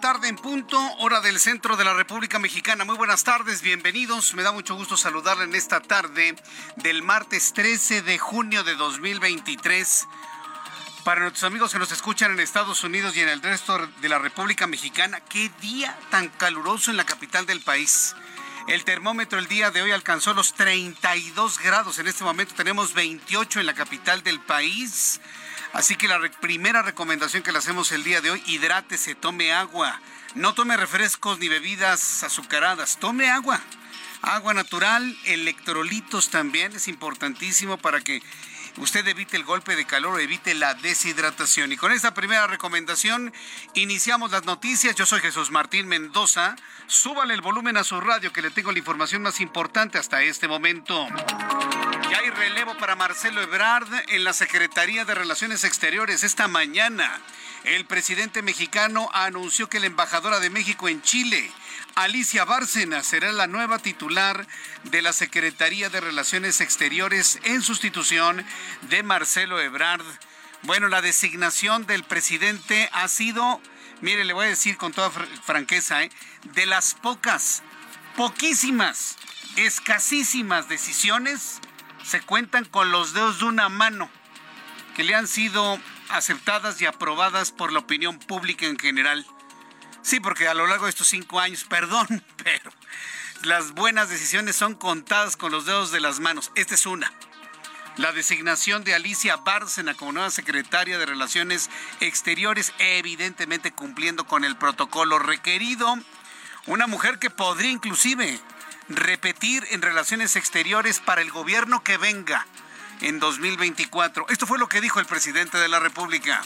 Tarde en punto, hora del centro de la República Mexicana. Muy buenas tardes, bienvenidos. Me da mucho gusto saludarle en esta tarde del martes 13 de junio de 2023. Para nuestros amigos que nos escuchan en Estados Unidos y en el resto de la República Mexicana, qué día tan caluroso en la capital del país. El termómetro el día de hoy alcanzó los 32 grados. En este momento tenemos 28 en la capital del país. Así que la primera recomendación que le hacemos el día de hoy, hidrátese, tome agua. No tome refrescos ni bebidas azucaradas, tome agua. Agua natural, electrolitos también es importantísimo para que usted evite el golpe de calor evite la deshidratación. Y con esta primera recomendación iniciamos las noticias. Yo soy Jesús Martín Mendoza. Súbale el volumen a su radio que le tengo la información más importante hasta este momento. Ya hay relevo para Marcelo Ebrard en la Secretaría de Relaciones Exteriores esta mañana. El presidente mexicano anunció que la embajadora de México en Chile, Alicia Bárcena, será la nueva titular de la Secretaría de Relaciones Exteriores en sustitución de Marcelo Ebrard. Bueno, la designación del presidente ha sido, mire, le voy a decir con toda franqueza, ¿eh? de las pocas, poquísimas, escasísimas decisiones se cuentan con los dedos de una mano que le han sido aceptadas y aprobadas por la opinión pública en general. Sí, porque a lo largo de estos cinco años, perdón, pero las buenas decisiones son contadas con los dedos de las manos. Esta es una. La designación de Alicia Bárcena como nueva secretaria de Relaciones Exteriores, evidentemente cumpliendo con el protocolo requerido. Una mujer que podría inclusive repetir en relaciones exteriores para el gobierno que venga en 2024. Esto fue lo que dijo el presidente de la República.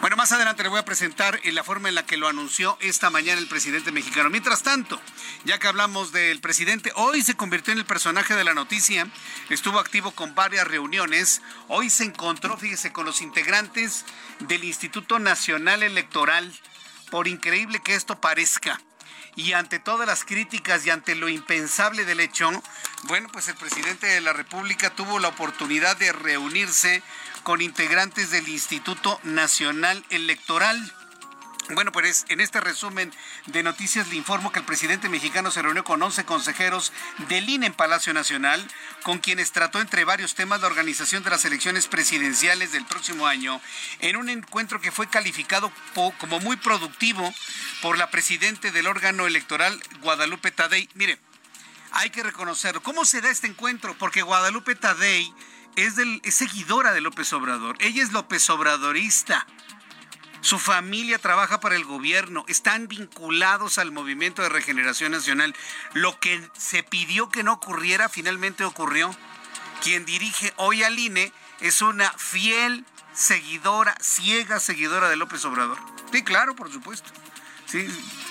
Bueno, más adelante le voy a presentar en la forma en la que lo anunció esta mañana el presidente mexicano. Mientras tanto, ya que hablamos del presidente, hoy se convirtió en el personaje de la noticia, estuvo activo con varias reuniones, hoy se encontró, fíjese, con los integrantes del Instituto Nacional Electoral por increíble que esto parezca. Y ante todas las críticas y ante lo impensable del hecho, bueno, pues el presidente de la República tuvo la oportunidad de reunirse con integrantes del Instituto Nacional Electoral. Bueno, pues en este resumen de noticias le informo que el presidente mexicano se reunió con 11 consejeros del INE en Palacio Nacional, con quienes trató entre varios temas la organización de las elecciones presidenciales del próximo año, en un encuentro que fue calificado como muy productivo por la presidente del órgano electoral, Guadalupe Tadei. Mire, hay que reconocerlo. ¿Cómo se da este encuentro? Porque Guadalupe Tadei es, es seguidora de López Obrador. Ella es López Obradorista. Su familia trabaja para el gobierno, están vinculados al movimiento de regeneración nacional. Lo que se pidió que no ocurriera finalmente ocurrió. Quien dirige hoy al INE es una fiel seguidora, ciega seguidora de López Obrador. Sí, claro, por supuesto. Sí,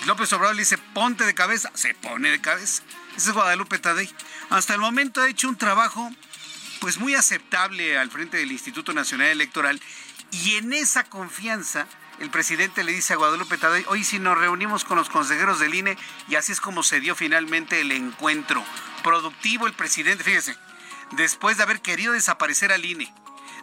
López Obrador le dice, ponte de cabeza, se pone de cabeza. Ese es Guadalupe Tadei. Hasta el momento ha hecho un trabajo pues muy aceptable al frente del Instituto Nacional Electoral y en esa confianza el presidente le dice a Guadalupe Tadei, hoy si nos reunimos con los consejeros del INE y así es como se dio finalmente el encuentro. Productivo el presidente, fíjese, después de haber querido desaparecer al INE,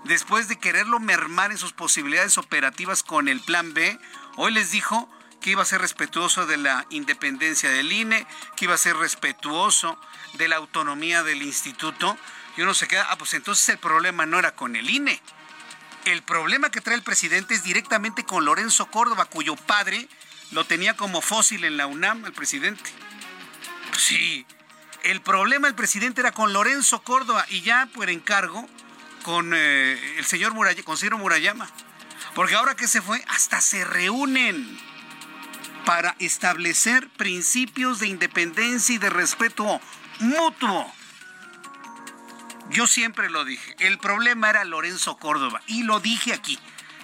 después de quererlo mermar en sus posibilidades operativas con el plan B, hoy les dijo que iba a ser respetuoso de la independencia del INE, que iba a ser respetuoso de la autonomía del instituto. Y uno se queda, ah, pues entonces el problema no era con el INE, el problema que trae el presidente es directamente con Lorenzo Córdoba, cuyo padre lo tenía como fósil en la UNAM, el presidente. Sí, el problema del presidente era con Lorenzo Córdoba y ya por encargo con eh, el señor Murayama, con Ciro Murayama. Porque ahora que se fue, hasta se reúnen para establecer principios de independencia y de respeto mutuo. Yo siempre lo dije. El problema era Lorenzo Córdoba. Y lo dije aquí.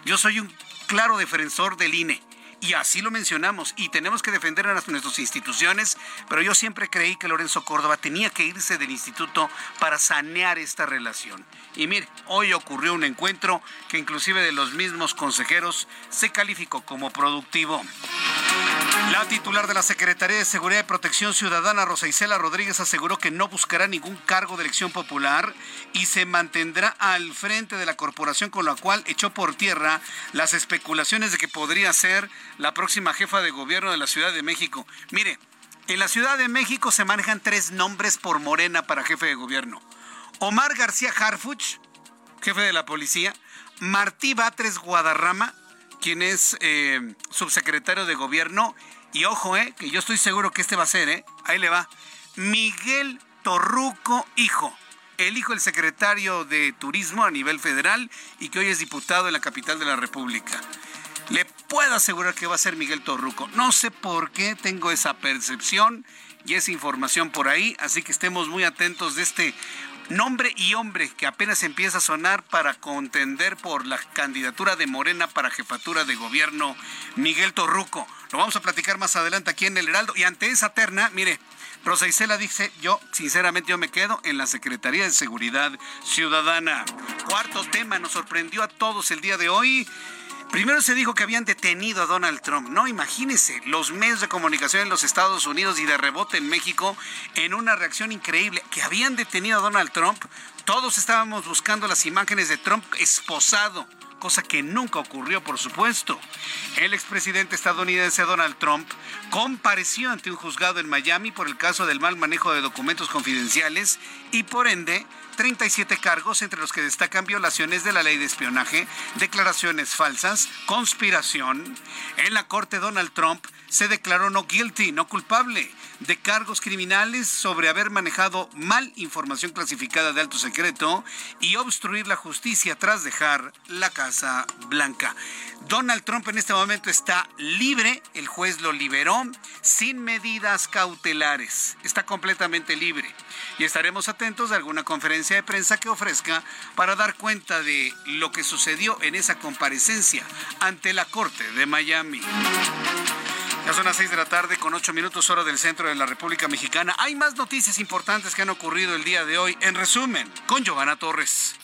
Yo soy un claro defensor del INE. Y así lo mencionamos. Y tenemos que defender a nuestras instituciones. Pero yo siempre creí que Lorenzo Córdoba tenía que irse del instituto para sanear esta relación. Y mire, hoy ocurrió un encuentro que inclusive de los mismos consejeros se calificó como productivo. La titular de la Secretaría de Seguridad y Protección Ciudadana, Rosa Isela Rodríguez, aseguró que no buscará ningún cargo de elección popular y se mantendrá al frente de la corporación con la cual echó por tierra las especulaciones de que podría ser la próxima jefa de gobierno de la Ciudad de México. Mire, en la Ciudad de México se manejan tres nombres por Morena para jefe de gobierno. Omar García Harfuch, jefe de la policía, Martí Batres Guadarrama, quien es eh, subsecretario de gobierno. Y ojo, eh, que yo estoy seguro que este va a ser, eh, ahí le va, Miguel Torruco Hijo, el hijo del secretario de Turismo a nivel federal y que hoy es diputado en la capital de la República. Le puedo asegurar que va a ser Miguel Torruco. No sé por qué tengo esa percepción y esa información por ahí, así que estemos muy atentos de este nombre y hombre que apenas empieza a sonar para contender por la candidatura de Morena para jefatura de gobierno, Miguel Torruco. Lo vamos a platicar más adelante aquí en el Heraldo. Y ante esa terna, mire, Rosa Isela dice, yo sinceramente yo me quedo en la Secretaría de Seguridad Ciudadana. Cuarto tema, nos sorprendió a todos el día de hoy. Primero se dijo que habían detenido a Donald Trump. No, imagínense, los medios de comunicación en los Estados Unidos y de rebote en México en una reacción increíble, que habían detenido a Donald Trump. Todos estábamos buscando las imágenes de Trump esposado cosa que nunca ocurrió, por supuesto. El expresidente estadounidense Donald Trump compareció ante un juzgado en Miami por el caso del mal manejo de documentos confidenciales y por ende 37 cargos entre los que destacan violaciones de la ley de espionaje, declaraciones falsas, conspiración. En la corte Donald Trump se declaró no guilty, no culpable de cargos criminales sobre haber manejado mal información clasificada de alto secreto y obstruir la justicia tras dejar la Casa Blanca. Donald Trump en este momento está libre, el juez lo liberó sin medidas cautelares, está completamente libre y estaremos atentos a alguna conferencia de prensa que ofrezca para dar cuenta de lo que sucedió en esa comparecencia ante la Corte de Miami. Ya son las 6 de la tarde con 8 minutos hora del centro de la República Mexicana. Hay más noticias importantes que han ocurrido el día de hoy. En resumen, con Giovanna Torres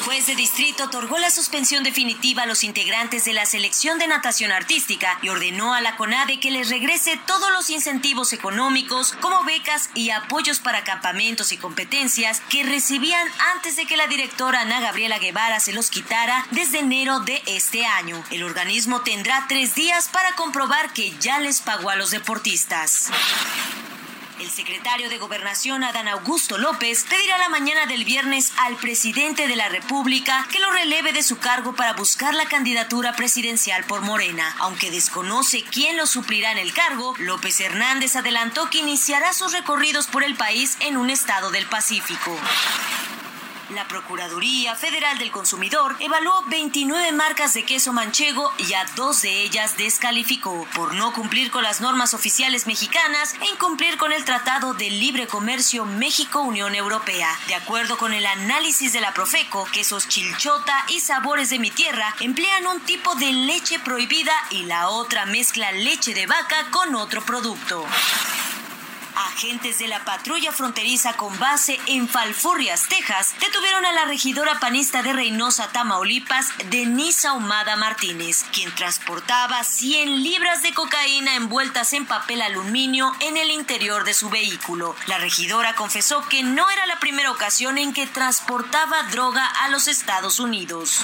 juez de distrito otorgó la suspensión definitiva a los integrantes de la selección de natación artística y ordenó a la CONADE que les regrese todos los incentivos económicos como becas y apoyos para campamentos y competencias que recibían antes de que la directora Ana Gabriela Guevara se los quitara desde enero de este año. El organismo tendrá tres días para comprobar que ya les pagó a los deportistas. El secretario de Gobernación, Adán Augusto López, pedirá la mañana del viernes al presidente de la República que lo releve de su cargo para buscar la candidatura presidencial por Morena. Aunque desconoce quién lo suplirá en el cargo, López Hernández adelantó que iniciará sus recorridos por el país en un estado del Pacífico. La Procuraduría Federal del Consumidor evaluó 29 marcas de queso manchego y a dos de ellas descalificó por no cumplir con las normas oficiales mexicanas e incumplir con el Tratado de Libre Comercio México-Unión Europea. De acuerdo con el análisis de la Profeco, quesos chilchota y sabores de mi tierra emplean un tipo de leche prohibida y la otra mezcla leche de vaca con otro producto. Agentes de la patrulla fronteriza con base en Falfurrias, Texas, detuvieron a la regidora panista de Reynosa, Tamaulipas, Denise Ahumada Martínez, quien transportaba 100 libras de cocaína envueltas en papel aluminio en el interior de su vehículo. La regidora confesó que no era la primera ocasión en que transportaba droga a los Estados Unidos.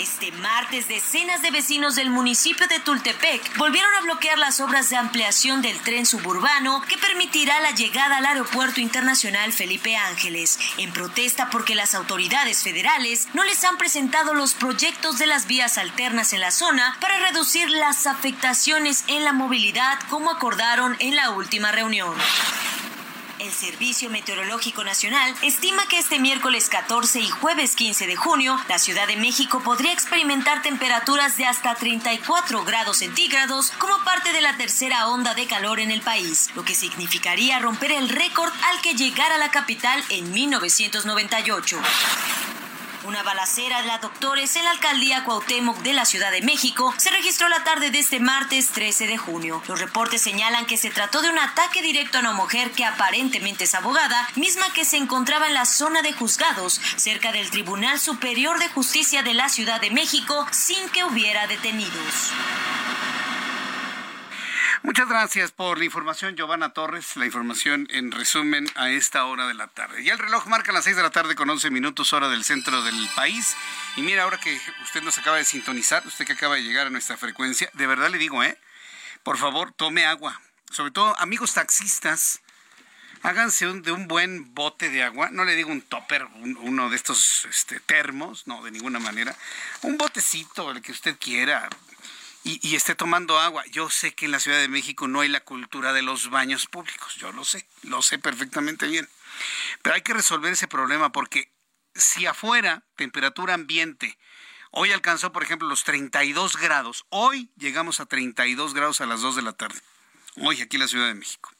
Este martes, decenas de vecinos del municipio de Tultepec volvieron a bloquear las obras de ampliación del tren suburbano que permitirá la llegada al Aeropuerto Internacional Felipe Ángeles, en protesta porque las autoridades federales no les han presentado los proyectos de las vías alternas en la zona para reducir las afectaciones en la movilidad como acordaron en la última reunión. El Servicio Meteorológico Nacional estima que este miércoles 14 y jueves 15 de junio, la Ciudad de México podría experimentar temperaturas de hasta 34 grados centígrados como parte de la tercera onda de calor en el país, lo que significaría romper el récord al que llegara la capital en 1998. Una balacera de la Doctores en la alcaldía Cuauhtémoc de la Ciudad de México se registró la tarde de este martes 13 de junio. Los reportes señalan que se trató de un ataque directo a una mujer que aparentemente es abogada, misma que se encontraba en la zona de juzgados, cerca del Tribunal Superior de Justicia de la Ciudad de México, sin que hubiera detenidos. Muchas gracias por la información, Giovanna Torres. La información en resumen a esta hora de la tarde. Ya el reloj marca las 6 de la tarde con 11 minutos hora del centro del país. Y mira, ahora que usted nos acaba de sintonizar, usted que acaba de llegar a nuestra frecuencia, de verdad le digo, ¿eh? Por favor, tome agua. Sobre todo, amigos taxistas, háganse de un buen bote de agua. No le digo un topper, uno de estos este, termos, no, de ninguna manera. Un botecito, el que usted quiera y, esté tomando agua. Yo sé que en la Ciudad de México no hay la cultura de los baños públicos, yo lo sé, lo sé perfectamente bien. Pero hay que resolver ese problema porque si afuera, temperatura ambiente, hoy alcanzó, por ejemplo, los 32 grados, hoy llegamos a 32 grados a las 2 de la tarde, hoy aquí en la Ciudad de México.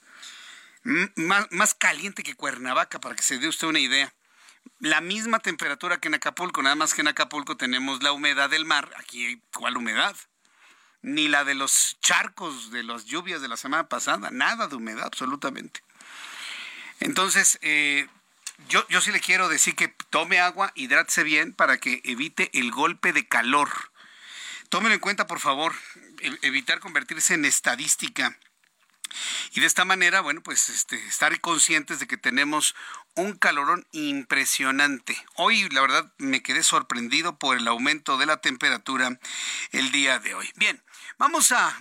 Más, más caliente que Cuernavaca, para que se dé usted una idea la misma temperatura que en Acapulco, nada más que en Acapulco tenemos la humedad del mar, aquí ¿cuál humedad? Ni la de los charcos de las lluvias de la semana pasada, nada de humedad absolutamente. Entonces, eh, yo, yo sí le quiero decir que tome agua, hidrátese bien para que evite el golpe de calor. Tómelo en cuenta, por favor, e, evitar convertirse en estadística. Y de esta manera, bueno, pues este, estar conscientes de que tenemos un calorón impresionante. Hoy, la verdad, me quedé sorprendido por el aumento de la temperatura el día de hoy. Bien, Vamos a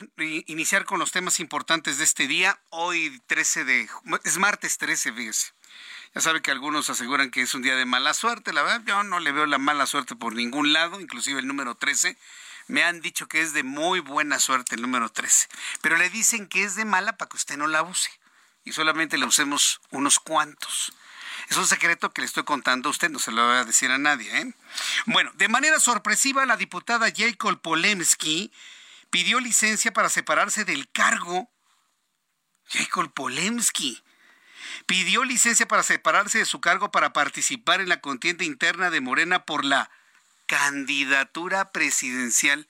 iniciar con los temas importantes de este día. Hoy 13 de... es martes 13, fíjese. Ya sabe que algunos aseguran que es un día de mala suerte. La verdad, yo no le veo la mala suerte por ningún lado, inclusive el número 13. Me han dicho que es de muy buena suerte el número 13. Pero le dicen que es de mala para que usted no la use. Y solamente la usemos unos cuantos. Es un secreto que le estoy contando a usted, no se lo voy a decir a nadie. ¿eh? Bueno, de manera sorpresiva, la diputada Jacob Polemski pidió licencia para separarse del cargo. Jacob Polemski pidió licencia para separarse de su cargo para participar en la contienda interna de Morena por la candidatura presidencial.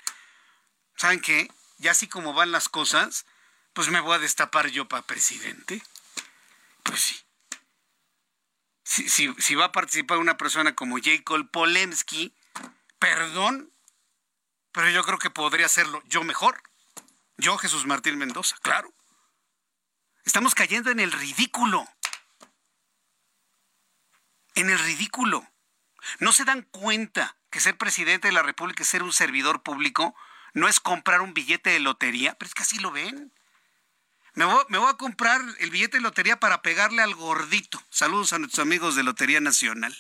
¿Saben qué? Ya así como van las cosas, pues me voy a destapar yo para presidente. Pues sí. Si, si va a participar una persona como Jacob Polemski, perdón, pero yo creo que podría hacerlo yo mejor. Yo, Jesús Martín Mendoza, claro. Estamos cayendo en el ridículo. En el ridículo. ¿No se dan cuenta que ser presidente de la República y ser un servidor público no es comprar un billete de lotería? Pero es que así lo ven. Me voy, me voy, a comprar el billete de lotería para pegarle al gordito. Saludos a nuestros amigos de Lotería Nacional.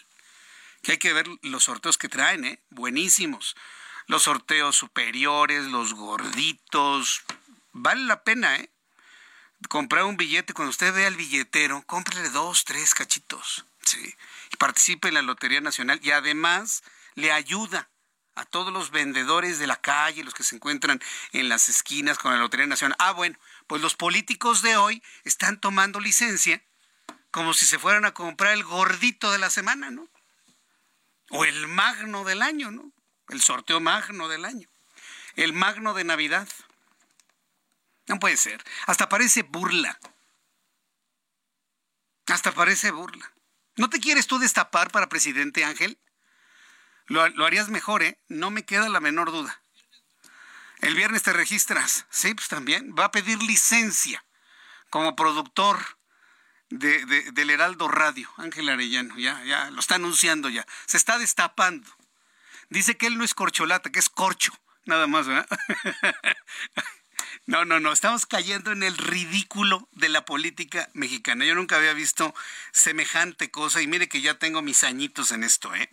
Que hay que ver los sorteos que traen, ¿eh? Buenísimos los sorteos superiores, los gorditos. Vale la pena, ¿eh? Comprar un billete, cuando usted vea al billetero, cómprele dos, tres cachitos. Sí. Y participe en la Lotería Nacional y además le ayuda a todos los vendedores de la calle, los que se encuentran en las esquinas con la Lotería Nacional. Ah, bueno, pues los políticos de hoy están tomando licencia como si se fueran a comprar el gordito de la semana, ¿no? O el magno del año, ¿no? El sorteo magno del año, el magno de Navidad. No puede ser, hasta parece burla. Hasta parece burla. ¿No te quieres tú destapar para presidente Ángel? Lo, lo, harías mejor, ¿eh? No me queda la menor duda. El viernes te registras. Sí, pues también. Va a pedir licencia como productor de, del Heraldo Radio. Ángel Arellano, ya, ya, lo está anunciando ya. Se está destapando. Dice que él no es corcholata, que es corcho. Nada más, ¿verdad? No, no, no, estamos cayendo en el ridículo de la política mexicana. Yo nunca había visto semejante cosa y mire que ya tengo mis añitos en esto, ¿eh?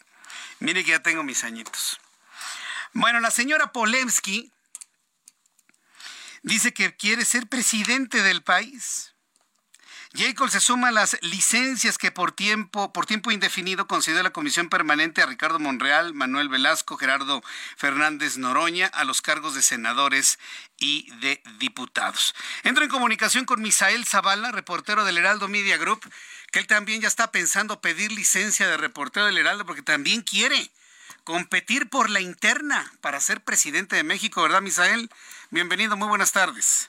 Mire que ya tengo mis añitos. Bueno, la señora Polemsky dice que quiere ser presidente del país. Jacob se suma a las licencias que por tiempo, por tiempo indefinido concedió la Comisión Permanente a Ricardo Monreal, Manuel Velasco, Gerardo Fernández Noroña a los cargos de senadores y de diputados. Entro en comunicación con Misael Zavala, reportero del Heraldo Media Group, que él también ya está pensando pedir licencia de reportero del Heraldo porque también quiere competir por la interna para ser presidente de México, ¿verdad, Misael? Bienvenido, muy buenas tardes.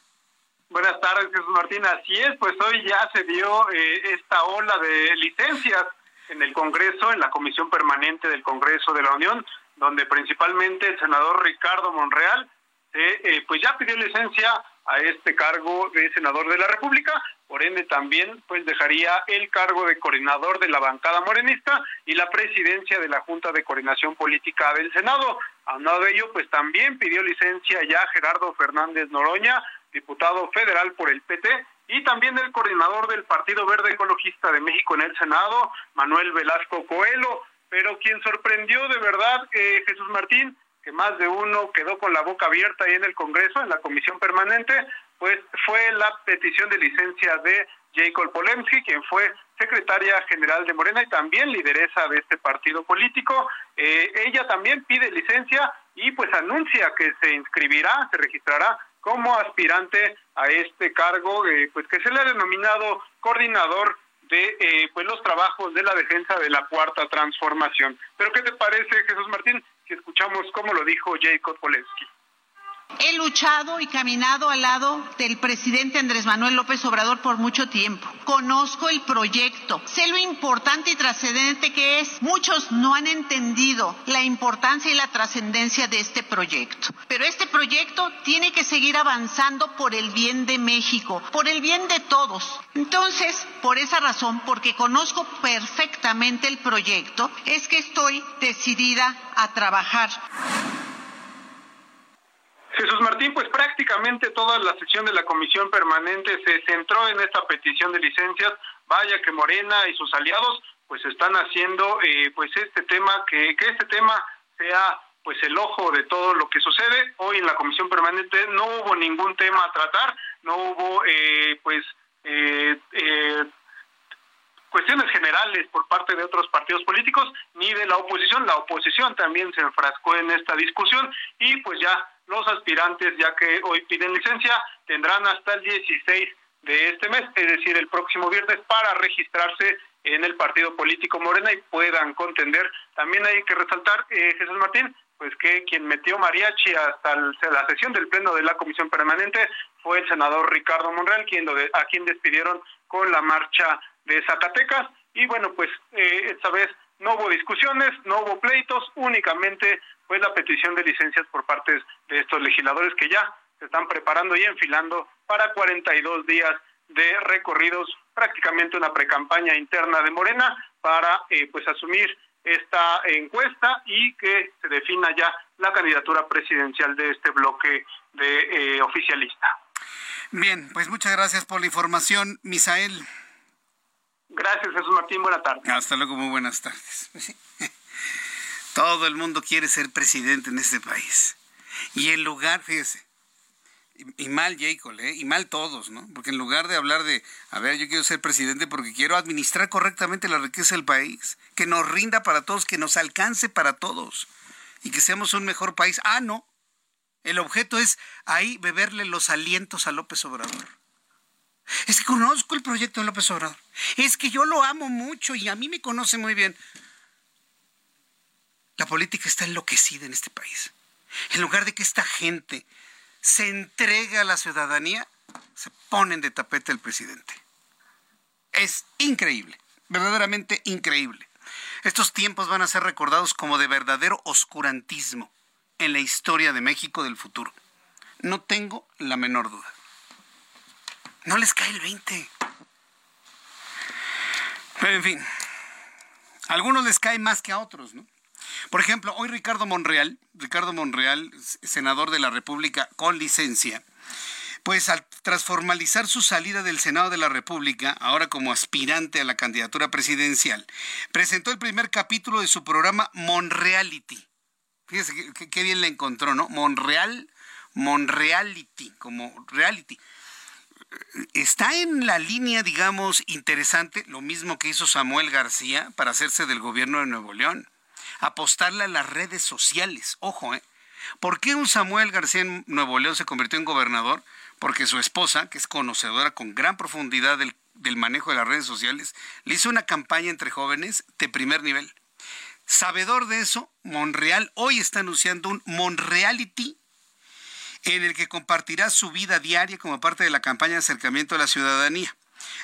Buenas tardes, Jesús Martín. Así es, pues hoy ya se dio eh, esta ola de licencias en el Congreso, en la Comisión Permanente del Congreso de la Unión, donde principalmente el senador Ricardo Monreal eh, pues ya pidió licencia a este cargo de senador de la República, por ende también pues dejaría el cargo de coordinador de la bancada morenista y la presidencia de la Junta de Coordinación Política del Senado. A uno de ello pues también pidió licencia ya Gerardo Fernández Noroña, diputado federal por el PT, y también el coordinador del Partido Verde Ecologista de México en el Senado, Manuel Velasco Coelho. Pero quien sorprendió de verdad, eh, Jesús Martín, que más de uno quedó con la boca abierta ahí en el Congreso, en la comisión permanente, pues fue la petición de licencia de Jacob Polemski, quien fue secretaria general de Morena y también lideresa de este partido político. Eh, ella también pide licencia y pues anuncia que se inscribirá, se registrará como aspirante a este cargo, eh, pues que se le ha denominado coordinador de eh, pues los trabajos de la defensa de la cuarta transformación. Pero ¿qué te parece, Jesús Martín, si escuchamos cómo lo dijo Jacob Polensky? He luchado y caminado al lado del presidente Andrés Manuel López Obrador por mucho tiempo. Conozco el proyecto, sé lo importante y trascendente que es. Muchos no han entendido la importancia y la trascendencia de este proyecto. Pero este proyecto tiene que seguir avanzando por el bien de México, por el bien de todos. Entonces, por esa razón, porque conozco perfectamente el proyecto, es que estoy decidida a trabajar. Jesús Martín, pues prácticamente toda la sesión de la comisión permanente se centró en esta petición de licencias. Vaya que Morena y sus aliados pues están haciendo eh, pues este tema, que, que este tema sea pues el ojo de todo lo que sucede. Hoy en la comisión permanente no hubo ningún tema a tratar, no hubo eh, pues eh, cuestiones generales por parte de otros partidos políticos ni de la oposición. La oposición también se enfrascó en esta discusión y pues ya los aspirantes, ya que hoy piden licencia, tendrán hasta el 16 de este mes, es decir, el próximo viernes, para registrarse en el partido político Morena y puedan contender. También hay que resaltar, eh, Jesús Martín, pues que quien metió mariachi hasta la sesión del pleno de la comisión permanente fue el senador Ricardo Monreal, quien lo a quien despidieron con la marcha de Zacatecas. Y bueno, pues eh, esta vez no hubo discusiones, no hubo pleitos, únicamente pues la petición de licencias por parte de estos legisladores que ya se están preparando y enfilando para 42 días de recorridos, prácticamente una precampaña interna de Morena para eh, pues asumir esta encuesta y que se defina ya la candidatura presidencial de este bloque de eh, oficialista. Bien, pues muchas gracias por la información, Misael. Gracias, Jesús Martín. Buenas tardes. Hasta luego, muy buenas tardes. Todo el mundo quiere ser presidente en este país. Y en lugar, fíjese, y, mal Jacob, ¿eh? y mal todos, ¿no? Porque en lugar de hablar de, a ver, yo quiero ser presidente porque quiero administrar correctamente la riqueza del país, que nos rinda para todos, que nos alcance para todos y que seamos un mejor país. Ah, no. El objeto es ahí beberle los alientos a López Obrador. Es que conozco el proyecto de López Obrador. Es que yo lo amo mucho y a mí me conoce muy bien. La política está enloquecida en este país. En lugar de que esta gente se entregue a la ciudadanía, se ponen de tapete el presidente. Es increíble, verdaderamente increíble. Estos tiempos van a ser recordados como de verdadero oscurantismo en la historia de México del futuro. No tengo la menor duda. No les cae el 20. Pero en fin, a algunos les cae más que a otros, ¿no? Por ejemplo, hoy Ricardo Monreal, Ricardo Monreal, senador de la República con licencia, pues al, tras formalizar su salida del Senado de la República, ahora como aspirante a la candidatura presidencial, presentó el primer capítulo de su programa Monreality. Fíjese qué bien le encontró, ¿no? Monreal, Monreality, como reality está en la línea, digamos, interesante, lo mismo que hizo Samuel García para hacerse del gobierno de Nuevo León apostarle a las redes sociales. Ojo, ¿eh? ¿Por qué un Samuel García en Nuevo León se convirtió en gobernador? Porque su esposa, que es conocedora con gran profundidad del, del manejo de las redes sociales, le hizo una campaña entre jóvenes de primer nivel. Sabedor de eso, Monreal hoy está anunciando un Monreality en el que compartirá su vida diaria como parte de la campaña de acercamiento a la ciudadanía.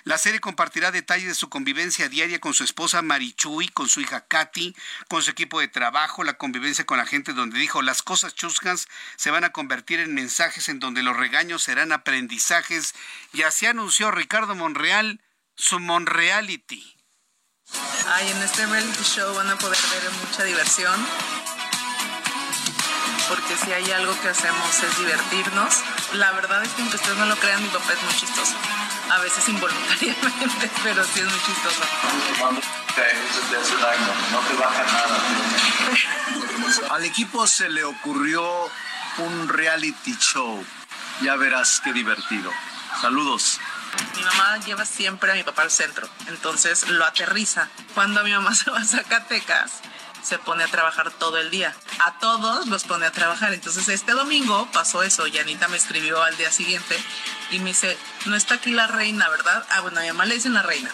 La serie compartirá detalles de su convivencia diaria con su esposa Marichuy, con su hija Katy, con su equipo de trabajo, la convivencia con la gente donde dijo las cosas chuscas se van a convertir en mensajes en donde los regaños serán aprendizajes y así anunció Ricardo Monreal su Monreality. Ay, en este reality show van a poder ver mucha diversión porque si hay algo que hacemos es divertirnos. La verdad es que aunque ustedes no lo crean, mi papá es muy chistoso a veces involuntariamente, pero sí es muy chistoso. No te baja nada. Al equipo se le ocurrió un reality show. Ya verás qué divertido. Saludos. Mi mamá lleva siempre a mi papá al centro, entonces lo aterriza. Cuando mi mamá se va a Zacatecas, se pone a trabajar todo el día. A todos los pone a trabajar. Entonces este domingo pasó eso. Y Anita me escribió al día siguiente y me dice, no está aquí la reina, ¿verdad? Ah, bueno, a mi mamá le dicen la reina.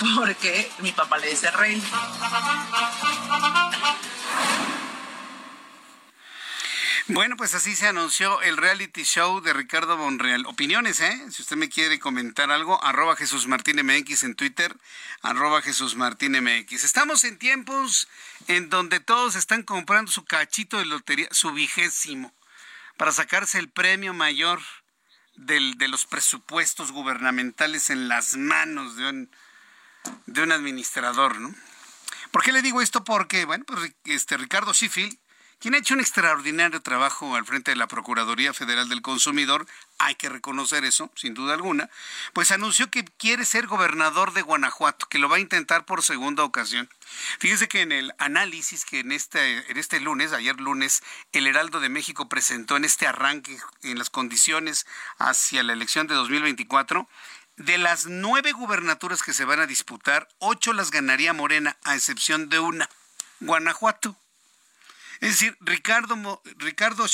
Porque mi papá le dice rey. Bueno, pues así se anunció el reality show de Ricardo Monreal. Opiniones, ¿eh? Si usted me quiere comentar algo, arroba Jesús Martín MX en Twitter, arroba Jesús Martín MX. Estamos en tiempos en donde todos están comprando su cachito de lotería, su vigésimo, para sacarse el premio mayor del, de los presupuestos gubernamentales en las manos de un, de un administrador, ¿no? ¿Por qué le digo esto? Porque, bueno, pues este Ricardo Sheffield quien ha hecho un extraordinario trabajo al frente de la Procuraduría Federal del Consumidor, hay que reconocer eso, sin duda alguna, pues anunció que quiere ser gobernador de Guanajuato, que lo va a intentar por segunda ocasión. Fíjese que en el análisis que en este, en este lunes, ayer lunes, el Heraldo de México presentó en este arranque, en las condiciones hacia la elección de 2024, de las nueve gubernaturas que se van a disputar, ocho las ganaría Morena, a excepción de una, Guanajuato. Es decir, Ricardo, Ricardo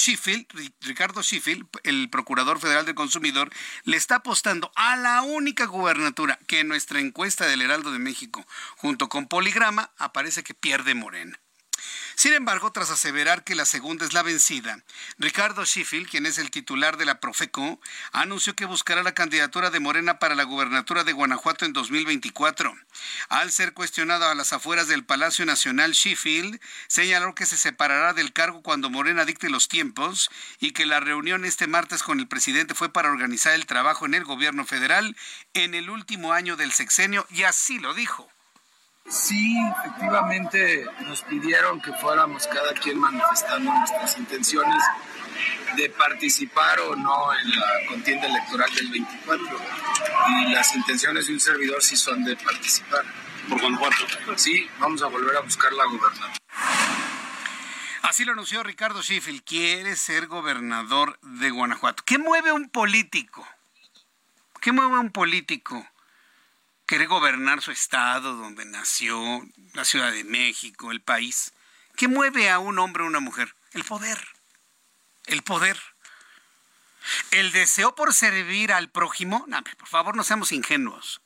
Ricardo Sheffield, el Procurador Federal del Consumidor, le está apostando a la única gubernatura que en nuestra encuesta del Heraldo de México, junto con Poligrama, aparece que pierde Morena. Sin embargo, tras aseverar que la segunda es la vencida, Ricardo Sheffield, quien es el titular de la Profeco, anunció que buscará la candidatura de Morena para la gubernatura de Guanajuato en 2024. Al ser cuestionado a las afueras del Palacio Nacional, Sheffield señaló que se separará del cargo cuando Morena dicte los tiempos y que la reunión este martes con el presidente fue para organizar el trabajo en el gobierno federal en el último año del sexenio y así lo dijo. Sí, efectivamente nos pidieron que fuéramos cada quien manifestando nuestras intenciones de participar o no en la contienda electoral del 24. Y las intenciones de un servidor sí son de participar. ¿Por Guanajuato? Sí, vamos a volver a buscar la gobernación. Así lo anunció Ricardo Schiffel, quiere ser gobernador de Guanajuato. ¿Qué mueve un político? ¿Qué mueve un político? Querer gobernar su estado, donde nació, la Ciudad de México, el país. ¿Qué mueve a un hombre o una mujer? El poder. El poder. El deseo por servir al prójimo, por favor no seamos ingenuos.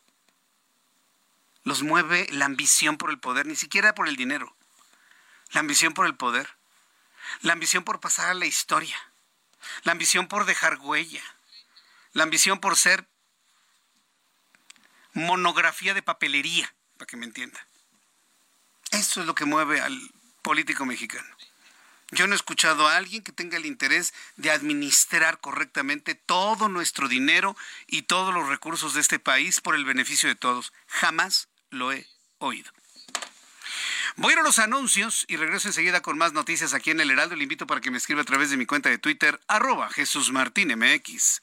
Los mueve la ambición por el poder, ni siquiera por el dinero. La ambición por el poder. La ambición por pasar a la historia. La ambición por dejar huella. La ambición por ser monografía de papelería, para que me entienda. Eso es lo que mueve al político mexicano. Yo no he escuchado a alguien que tenga el interés de administrar correctamente todo nuestro dinero y todos los recursos de este país por el beneficio de todos. Jamás lo he oído. Voy a ir a los anuncios y regreso enseguida con más noticias aquí en El Heraldo. Le invito para que me escriba a través de mi cuenta de Twitter, arroba Jesús Martín MX.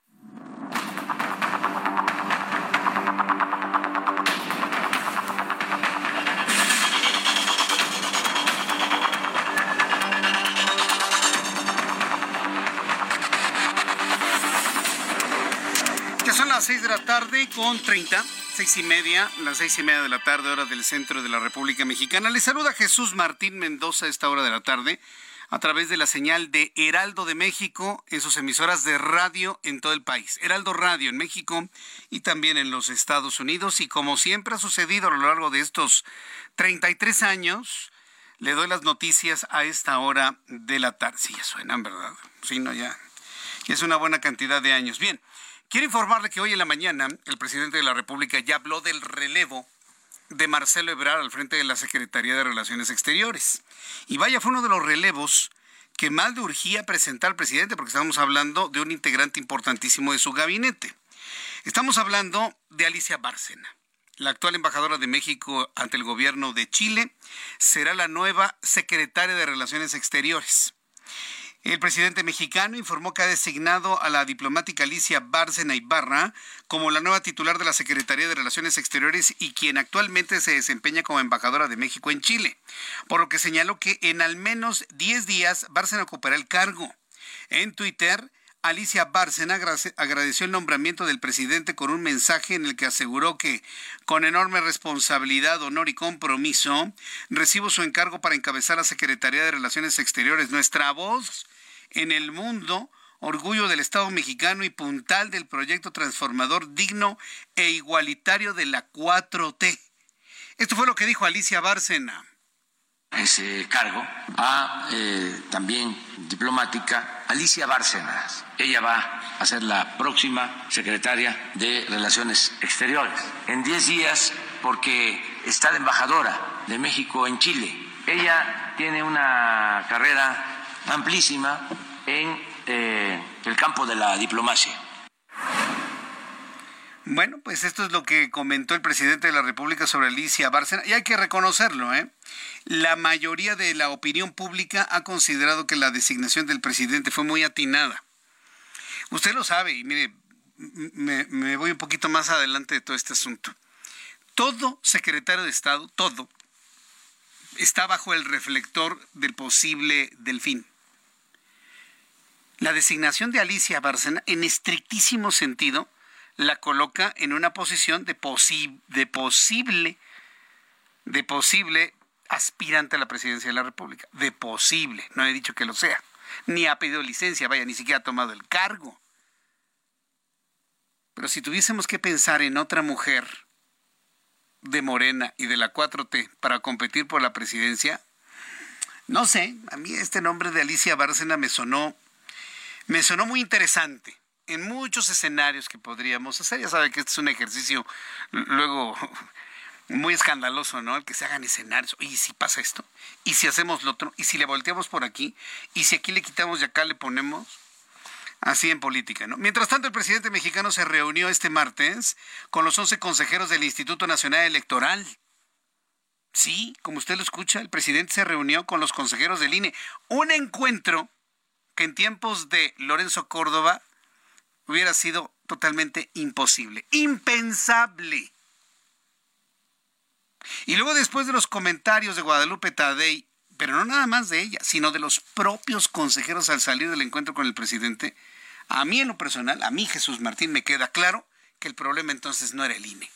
Las 6 de la tarde con 30, seis y media, las seis y media de la tarde, hora del centro de la República Mexicana. Les saluda Jesús Martín Mendoza a esta hora de la tarde a través de la señal de Heraldo de México en sus emisoras de radio en todo el país. Heraldo Radio en México y también en los Estados Unidos. Y como siempre ha sucedido a lo largo de estos 33 años, le doy las noticias a esta hora de la tarde. Sí, ya suenan, ¿verdad? Sí, no, ya. es una buena cantidad de años. Bien. Quiero informarle que hoy en la mañana el presidente de la República ya habló del relevo de Marcelo Ebrard al frente de la Secretaría de Relaciones Exteriores. Y vaya, fue uno de los relevos que más le urgía presentar al presidente, porque estamos hablando de un integrante importantísimo de su gabinete. Estamos hablando de Alicia Bárcena. La actual embajadora de México ante el gobierno de Chile será la nueva secretaria de Relaciones Exteriores. El presidente mexicano informó que ha designado a la diplomática Alicia Bárcena Ibarra como la nueva titular de la Secretaría de Relaciones Exteriores y quien actualmente se desempeña como embajadora de México en Chile, por lo que señaló que en al menos 10 días Bárcena ocupará el cargo. En Twitter, Alicia Bárcena agradeció el nombramiento del presidente con un mensaje en el que aseguró que, con enorme responsabilidad, honor y compromiso, recibo su encargo para encabezar la Secretaría de Relaciones Exteriores. Nuestra voz en el mundo, orgullo del Estado mexicano y puntal del proyecto transformador digno e igualitario de la 4T. Esto fue lo que dijo Alicia Bárcena ese cargo a eh, también diplomática Alicia Bárcenas. Ella va a ser la próxima secretaria de Relaciones Exteriores. En 10 días, porque está de embajadora de México en Chile. Ella tiene una carrera amplísima en eh, el campo de la diplomacia. Bueno, pues esto es lo que comentó el presidente de la República sobre Alicia Bárcena, y hay que reconocerlo, ¿eh? La mayoría de la opinión pública ha considerado que la designación del presidente fue muy atinada. Usted lo sabe, y mire, me, voy un poquito más adelante de todo este asunto. Todo secretario de Estado, todo, está bajo el reflector del posible delfín. La designación de Alicia Bárcena, en estrictísimo sentido, la coloca en una posición de, posi de posible, de posible aspirante a la presidencia de la República. De posible, no he dicho que lo sea. Ni ha pedido licencia, vaya, ni siquiera ha tomado el cargo. Pero si tuviésemos que pensar en otra mujer de Morena y de la 4T para competir por la presidencia, no sé, a mí este nombre de Alicia Bárcena me sonó, me sonó muy interesante en muchos escenarios que podríamos hacer. Ya sabe que este es un ejercicio luego muy escandaloso, ¿no? El que se hagan escenarios. ¿Y si pasa esto? ¿Y si hacemos lo otro? ¿Y si le volteamos por aquí? ¿Y si aquí le quitamos y acá le ponemos? Así en política, ¿no? Mientras tanto, el presidente mexicano se reunió este martes con los 11 consejeros del Instituto Nacional Electoral. Sí, como usted lo escucha, el presidente se reunió con los consejeros del INE. Un encuentro que en tiempos de Lorenzo Córdoba hubiera sido totalmente imposible, impensable. Y luego después de los comentarios de Guadalupe Tadei, pero no nada más de ella, sino de los propios consejeros al salir del encuentro con el presidente, a mí en lo personal, a mí Jesús Martín me queda claro que el problema entonces no era el INE.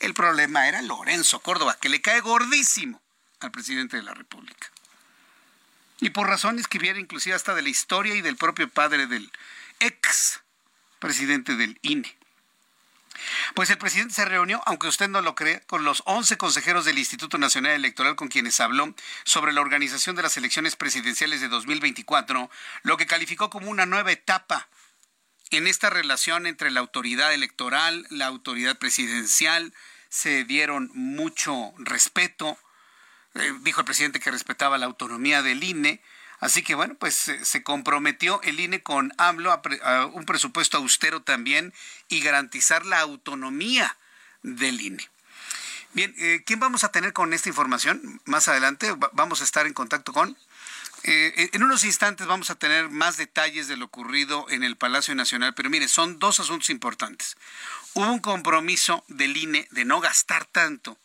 El problema era Lorenzo Córdoba, que le cae gordísimo al presidente de la República. Y por razones que vienen inclusive hasta de la historia y del propio padre del ex presidente del INE. Pues el presidente se reunió, aunque usted no lo cree, con los 11 consejeros del Instituto Nacional Electoral con quienes habló sobre la organización de las elecciones presidenciales de 2024, lo que calificó como una nueva etapa en esta relación entre la autoridad electoral, la autoridad presidencial, se dieron mucho respeto. Eh, dijo el presidente que respetaba la autonomía del INE. Así que bueno, pues se comprometió el INE con AMLO a, un presupuesto austero también y garantizar la autonomía del INE. Bien, eh, ¿quién vamos a tener con esta información? Más adelante vamos a estar en contacto con... Eh, en unos instantes vamos a tener más detalles de lo ocurrido en el Palacio Nacional, pero mire, son dos asuntos importantes. Hubo un compromiso del INE de no gastar tanto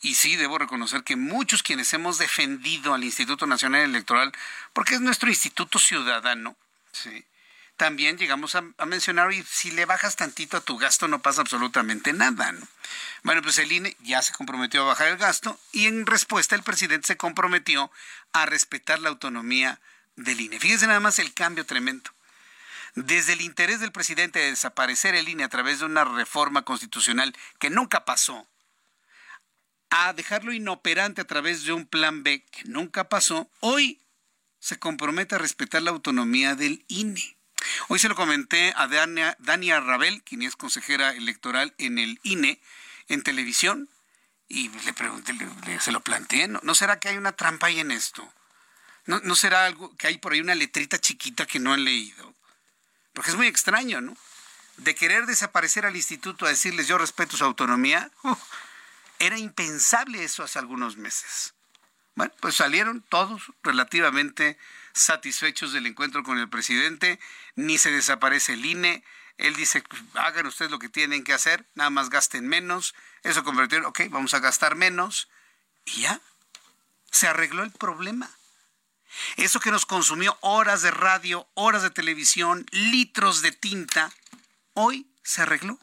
y sí, debo reconocer que muchos quienes hemos defendido al Instituto Nacional Electoral, porque es nuestro instituto ciudadano, ¿sí? también llegamos a, mencionar, y si le bajas tantito a tu gasto no pasa absolutamente nada. ¿no? Bueno, pues el INE ya se comprometió a bajar el gasto y en respuesta el presidente se comprometió a respetar la autonomía del INE. Fíjense nada más el cambio tremendo. Desde el interés del presidente de desaparecer el INE a través de una reforma constitucional que nunca pasó, a dejarlo inoperante a través de un plan B que nunca pasó, hoy se compromete a respetar la autonomía del INE. Hoy se lo comenté a Dania, Dania Rabel, quien es consejera electoral en el INE, en televisión, y le pregunté, se lo planteé, ¿no, será que hay una trampa ahí en esto? ¿No, ¿No será algo que hay por ahí una letrita chiquita que no han leído? Porque es muy extraño, ¿no? De querer desaparecer al instituto a decirles yo respeto su autonomía, era impensable eso hace algunos meses. Bueno, pues salieron todos relativamente satisfechos del encuentro con el presidente, ni se desaparece el INE. Él dice, pues, hagan ustedes lo que tienen que hacer, nada más gasten menos. Eso convirtió, ok, vamos a gastar menos. Y ya, se arregló el problema. Eso que nos consumió horas de radio, horas de televisión, litros de tinta, hoy se arregló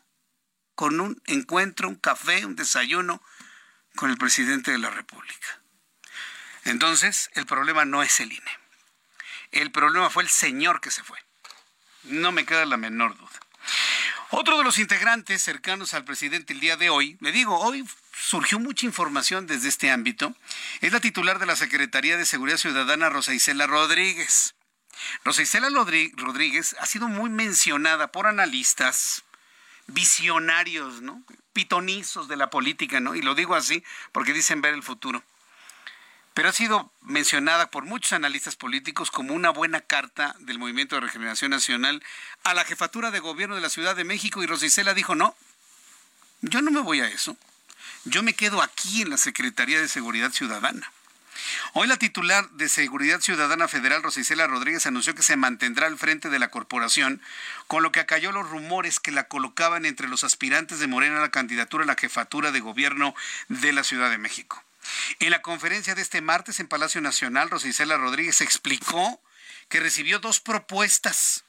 con un encuentro, un café, un desayuno con el presidente de la República. Entonces, el problema no es el INE. El problema fue el señor que se fue. No me queda la menor duda. Otro de los integrantes cercanos al presidente el día de hoy, le digo, hoy surgió mucha información desde este ámbito, es la titular de la Secretaría de Seguridad Ciudadana, Rosa Isela Rodríguez. Rosa Isela Rodríguez ha sido muy mencionada por analistas, visionarios, ¿no? Pitonizos de la política, ¿no? Y lo digo así porque dicen ver el futuro. Pero ha sido mencionada por muchos analistas políticos como una buena carta del Movimiento de Regeneración Nacional a la jefatura de gobierno de la Ciudad de México y Rosicela dijo, no, yo no me voy a eso. Yo me quedo aquí en la Secretaría de Seguridad Ciudadana. Hoy la titular de Seguridad Ciudadana Federal, Rosicela Rodríguez, anunció que se mantendrá al frente de la corporación, con lo que acalló los rumores que la colocaban entre los aspirantes de Morena a la candidatura a la jefatura de gobierno de la Ciudad de México. En la conferencia de este martes en Palacio Nacional, Rosicela Rodríguez explicó que recibió dos propuestas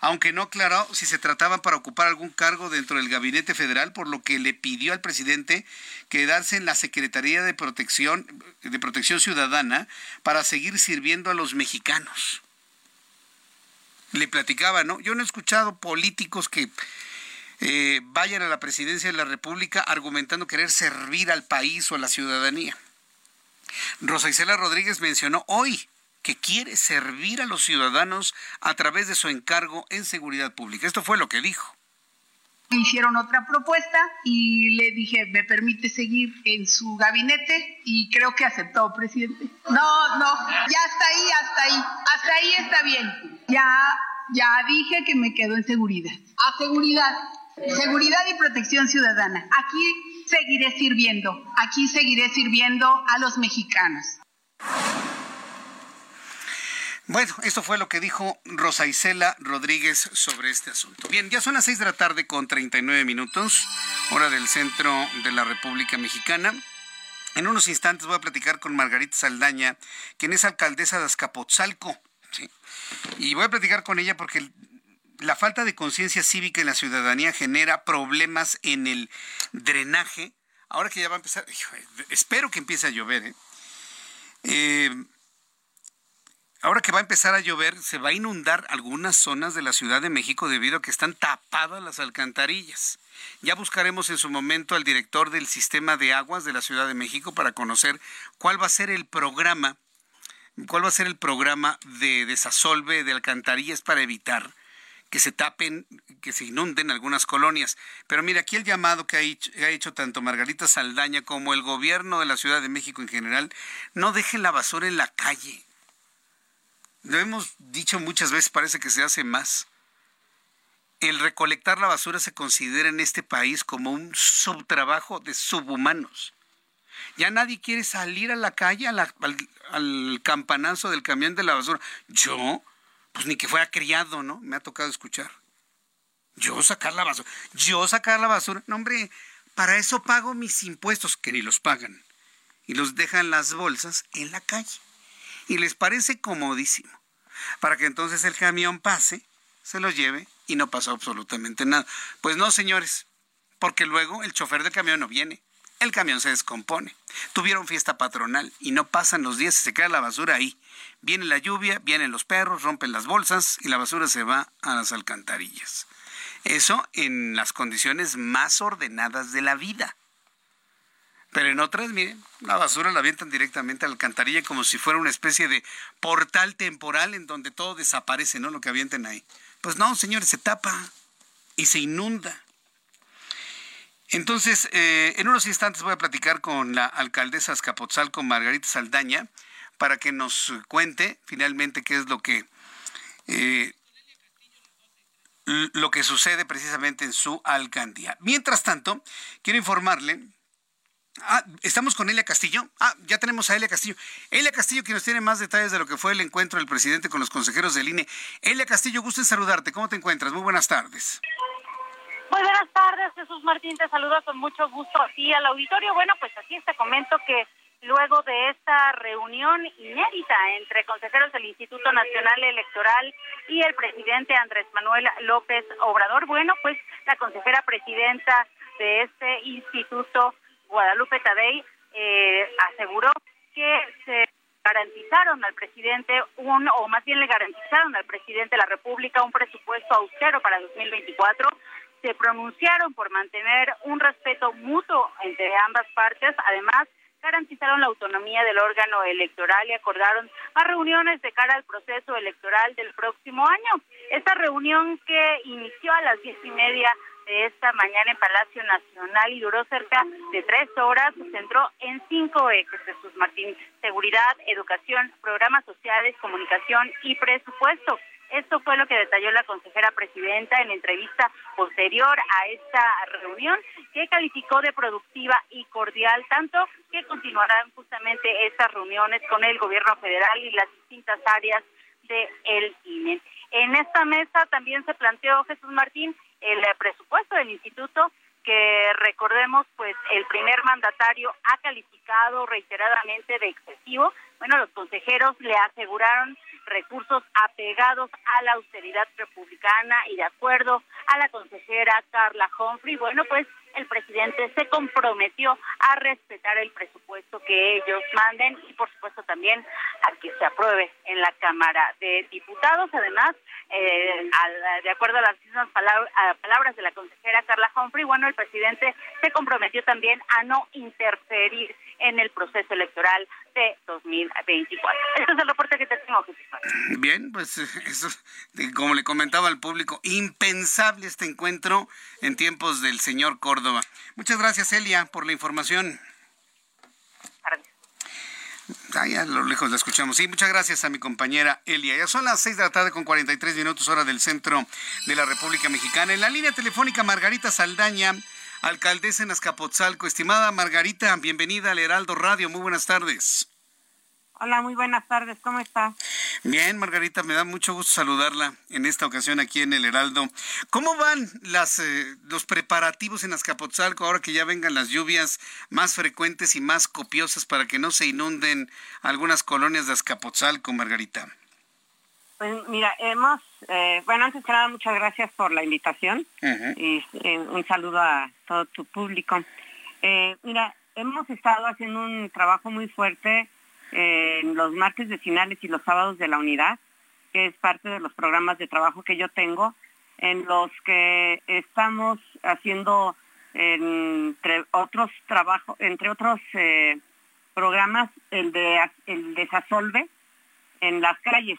aunque no aclaró si se trataba para ocupar algún cargo dentro del gabinete federal, por lo que le pidió al presidente quedarse en la Secretaría de Protección, de Protección Ciudadana para seguir sirviendo a los mexicanos. Le platicaba, ¿no? Yo no he escuchado políticos que eh, vayan a la presidencia de la República argumentando querer servir al país o a la ciudadanía. Rosa Isela Rodríguez mencionó hoy que quiere servir a los ciudadanos a través de su encargo en seguridad pública. Esto fue lo que dijo. me hicieron otra propuesta y le dije, ¿me permite seguir en su gabinete? Y creo que aceptó, presidente. No, no, ya hasta ahí, hasta ahí, hasta ahí está bien. Ya, ya dije que me quedo en seguridad. A seguridad, seguridad y protección ciudadana. Aquí seguiré sirviendo, aquí seguiré sirviendo a los mexicanos. Bueno, esto fue lo que dijo Rosa Isela Rodríguez sobre este asunto. Bien, ya son las 6 de la tarde con 39 minutos, hora del centro de la República Mexicana. En unos instantes voy a platicar con Margarita Saldaña, quien es alcaldesa de Azcapotzalco. Y voy a platicar con ella porque la falta de conciencia cívica en la ciudadanía genera problemas en el drenaje. Ahora que ya va a empezar, espero que empiece a llover. ¿eh? eh ahora que va a empezar a llover, se va a inundar algunas zonas de la Ciudad de México debido a que están tapadas las alcantarillas. Ya buscaremos en su momento al director del sistema de aguas de la Ciudad de México para conocer cuál va a ser el programa, cuál va a ser el programa de desasolve de alcantarillas para evitar que se tapen, que se inunden algunas colonias. Pero mira, aquí el llamado que ha hecho, ha hecho, tanto Margarita Saldaña como el gobierno de la Ciudad de México en general, no dejen la basura en la calle. Lo hemos dicho muchas veces, parece que se hace más. El recolectar la basura se considera en este país como un subtrabajo de subhumanos. Ya nadie quiere salir a la calle, al, al, campanazo del camión de la basura. Yo, pues ni que fuera criado, ¿no? Me ha tocado escuchar. Yo sacar la basura. Yo sacar la basura. No, hombre, para eso pago mis impuestos, que ni los pagan. Y los dejan las bolsas en la calle. Y les parece comodísimo para que entonces el camión pase, se los lleve y no pasó absolutamente nada. Pues no, señores, porque luego el chofer del camión no viene. El camión se descompone. Tuvieron fiesta patronal y no pasan los días y se queda la basura ahí. Viene la lluvia, vienen los perros, rompen las bolsas y la basura se va a las alcantarillas. Eso en las condiciones más ordenadas de la vida. Pero en otras, miren, la basura la avientan directamente a la alcantarilla como si fuera una especie de portal temporal en donde todo desaparece, ¿no? Lo que avienten ahí. Pues no, señores, se tapa y se inunda. Entonces, eh, en unos instantes voy a platicar con la alcaldesa con Margarita Saldaña, para que nos cuente finalmente qué es lo que eh, lo que sucede precisamente en su alcaldía. Mientras tanto, quiero informarle Ah, estamos con Elia Castillo. Ah, ya tenemos a Elia Castillo. Elia Castillo, que nos tiene más detalles de lo que fue el encuentro del presidente con los consejeros del INE. Elia Castillo, gusto en saludarte. ¿Cómo te encuentras? Muy buenas tardes. Muy buenas tardes, Jesús Martín. Te saludo con mucho gusto aquí al auditorio. Bueno, pues aquí te comento que luego de esta reunión inédita entre consejeros del Instituto Nacional Electoral y el presidente Andrés Manuel López Obrador, bueno, pues la consejera presidenta de este instituto Guadalupe Tadei eh, aseguró que se garantizaron al presidente un, o más bien le garantizaron al presidente de la República un presupuesto austero para 2024. Se pronunciaron por mantener un respeto mutuo entre ambas partes. Además, garantizaron la autonomía del órgano electoral y acordaron más reuniones de cara al proceso electoral del próximo año. Esta reunión que inició a las diez y media de esta mañana en Palacio Nacional y duró cerca de tres horas. Se centró en cinco ejes, Jesús Martín, seguridad, educación, programas sociales, comunicación y presupuesto. Esto fue lo que detalló la consejera presidenta en entrevista posterior a esta reunión, que calificó de productiva y cordial, tanto que continuarán justamente estas reuniones con el gobierno federal y las distintas áreas del el INE. En esta mesa también se planteó, Jesús Martín, el presupuesto del instituto que recordemos pues el primer mandatario ha calificado reiteradamente de excesivo. Bueno, los consejeros le aseguraron recursos apegados a la austeridad republicana y de acuerdo a la consejera Carla Humphrey, bueno, pues el presidente se comprometió a respetar el presupuesto que ellos manden y por supuesto también a que se apruebe en la Cámara de Diputados. Además, eh, de acuerdo a las mismas palabras de la consejera Carla Humphrey, bueno, el presidente se comprometió también a no interferir en el proceso electoral de 2020. 2024. Este es el reporte que te tengo, Jesús. Bien, pues eso, como le comentaba al público, impensable este encuentro en tiempos del señor Córdoba. Muchas gracias, Elia, por la información. Ahí a lo lejos la escuchamos. Sí, muchas gracias a mi compañera Elia. Ya son las 6 de la tarde con 43 minutos hora del centro de la República Mexicana. En la línea telefónica Margarita Saldaña, alcaldesa en Azcapotzalco. Estimada Margarita, bienvenida al Heraldo Radio. Muy buenas tardes. Hola, muy buenas tardes, ¿cómo está? Bien, Margarita, me da mucho gusto saludarla en esta ocasión aquí en el Heraldo. ¿Cómo van las, eh, los preparativos en Azcapotzalco ahora que ya vengan las lluvias más frecuentes y más copiosas para que no se inunden algunas colonias de Azcapotzalco, Margarita? Pues mira, hemos, eh, bueno, antes que nada, muchas gracias por la invitación y eh, un saludo a todo tu público. mira, hemos estado haciendo un trabajo muy fuerte en los martes vecinales y los sábados de la unidad, que es parte de los programas de trabajo que yo tengo, en los que estamos haciendo entre otros trabajos, entre otros eh, programas, el de el desasolve en las calles.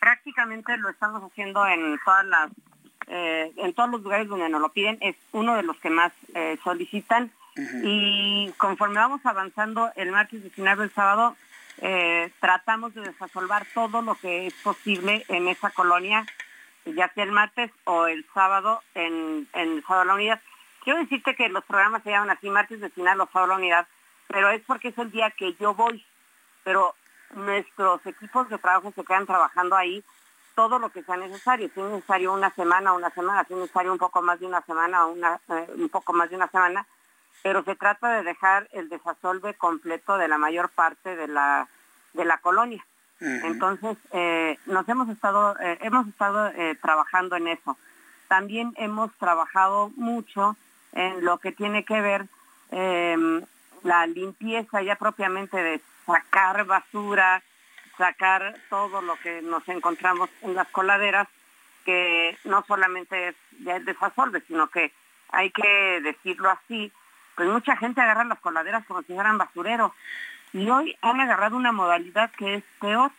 Prácticamente lo estamos haciendo en todas las eh, en todos los lugares donde nos lo piden, es uno de los que más eh, solicitan. Y conforme vamos avanzando el martes 19 el sábado, eh, tratamos de desasolvar todo lo que es posible en esa colonia, ya sea el martes o el sábado en, el sábado de la unidad. Quiero decirte que los programas se llaman así, martes de final o sábado de la unidad, pero es porque es el día que yo voy. Pero nuestros equipos de trabajo se quedan trabajando ahí todo lo que sea necesario. Si es necesario una semana, una semana, si es necesario un poco más de una semana, una, eh, un poco más de una semana, pero se trata de dejar el desasolve completo de la mayor parte de la, de la colonia. Entonces, eh, nos hemos estado, eh, hemos estado eh, trabajando en eso. También hemos trabajado mucho en lo que tiene que ver em, la limpieza ya propiamente de sacar basura, sacar todo lo que nos encontramos en las coladeras, que no solamente es ya el desasolve, sino que hay que decirlo así, pues mucha gente agarra las coladeras como si fueran basureros. Y hoy han agarrado una modalidad que es peor.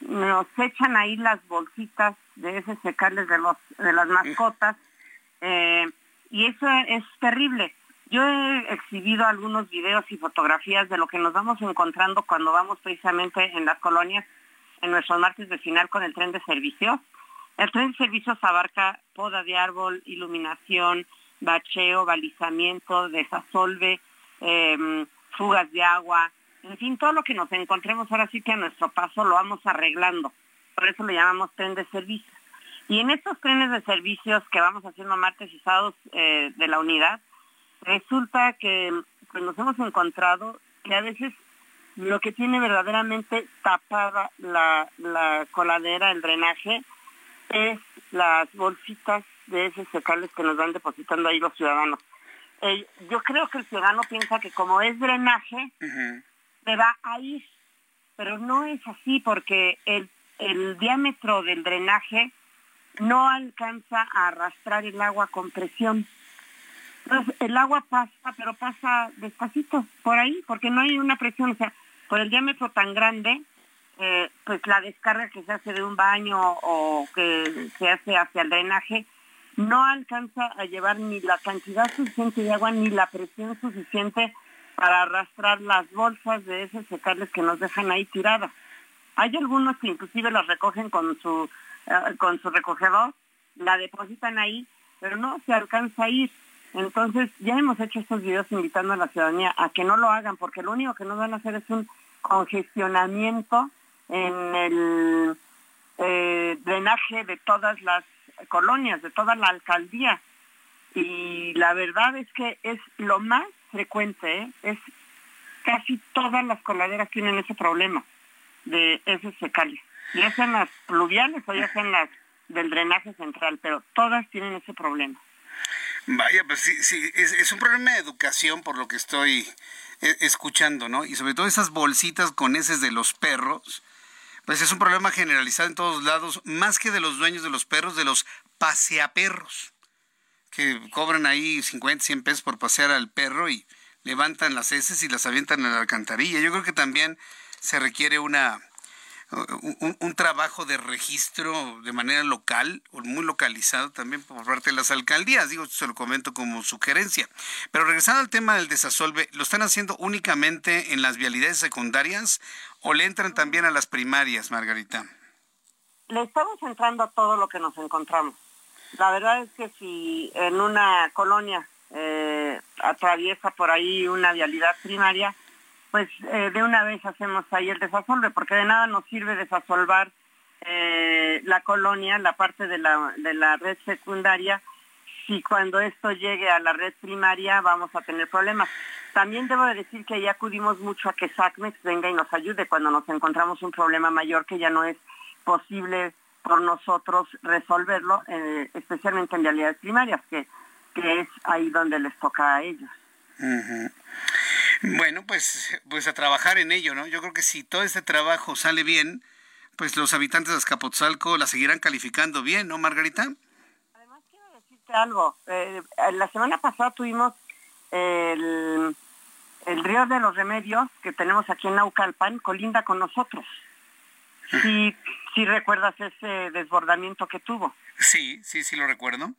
Nos echan ahí las bolsitas de ese secales de, los, de las mascotas. Eh, y eso es terrible. Yo he exhibido algunos videos y fotografías de lo que nos vamos encontrando cuando vamos precisamente en las colonias en nuestros martes de final con el tren de servicios. El tren de servicios abarca poda de árbol, iluminación, bacheo, balizamiento, desasolve, em, fugas de agua, en fin, todo lo que nos encontremos ahora sí que a nuestro paso lo vamos arreglando. Por eso le llamamos tren de servicios. Y en estos trenes de servicios que vamos haciendo martes y sábados eh, de la unidad, resulta que pues, nos hemos encontrado que a veces lo que tiene verdaderamente tapada la, la coladera, el drenaje, es las bolsitas de esos secales que nos van depositando ahí los ciudadanos. Eh, yo creo que el ciudadano piensa que como es drenaje, me va a ir, pero no es así porque el, el diámetro del drenaje no alcanza a arrastrar el agua con presión. Entonces el agua pasa, pero pasa despacito por ahí, porque no hay una presión, o sea, por el diámetro tan grande, eh, pues la descarga que se hace de un baño o que se hace hacia el drenaje no alcanza a llevar ni la cantidad suficiente de agua ni la presión suficiente para arrastrar las bolsas de esos secales que nos dejan ahí tiradas. Hay algunos que inclusive las recogen con su, eh, con su recogedor, la depositan ahí, pero no se alcanza a ir. Entonces ya hemos hecho estos videos invitando a la ciudadanía a que no lo hagan, porque lo único que nos van a hacer es un congestionamiento en el eh, drenaje de todas las colonias, de toda la alcaldía. Y la verdad es que es lo más frecuente, ¿eh? es casi todas las coladeras tienen ese problema de ese secales, ya sean las pluviales o ya sean las del drenaje central, pero todas tienen ese problema. Vaya, pues sí, sí, es, un problema de educación por lo que estoy eh, escuchando, ¿no? Y sobre todo esas bolsitas con heces de los perros, pues es un problema generalizado en todos lados, más que de los dueños de los perros, de los paseaperros que cobran ahí 50, 100 pesos por pasear al perro y levantan las heces y las avientan en la alcantarilla. Yo creo que también se requiere una un, trabajo de registro de manera local o muy localizado también por parte de las alcaldías. Digo, se lo comento como sugerencia. Pero regresando al tema del desasolve, ¿lo están haciendo únicamente en las vialidades secundarias o le entran también a las primarias, Margarita? Le estamos entrando a todo lo que nos encontramos. La verdad es que si en una colonia eh, atraviesa por ahí una vialidad primaria, pues eh, de una vez hacemos ahí el desasolve, porque de nada nos sirve desasolvar eh, la colonia, la parte de la, de la red secundaria, si cuando esto llegue a la red primaria vamos a tener problemas. También debo de decir que ya acudimos mucho a que SACMEX venga y nos ayude cuando nos encontramos un problema mayor que ya no es posible por nosotros resolverlo, eh, especialmente en realidades primarias, que, que es ahí donde les toca a ellos. Bueno, pues, pues a trabajar en ello, ¿no? Yo creo que si todo este trabajo sale bien, pues los habitantes de Azcapotzalco la seguirán calificando bien, ¿no, Margarita? Además, quiero decirte algo. Eh, la semana pasada tuvimos el, el, río de los remedios que tenemos aquí en Naucalpan, colinda con nosotros. Si, si recuerdas ese desbordamiento que tuvo. Sí, sí, sí lo recuerdo.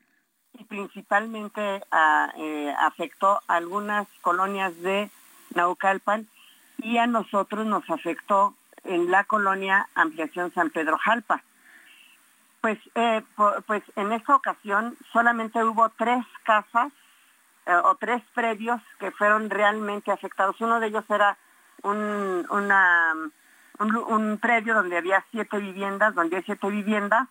Y principalmente ah, eh, afectó a algunas colonias de Naucalpan y a nosotros nos afectó en la colonia Ampliación San Pedro Jalpa. Pues, eh, pues en esta ocasión solamente hubo tres casas eh, o tres predios que fueron realmente afectados. Uno de ellos era un, una, un, predio donde había siete viviendas, donde hay siete viviendas,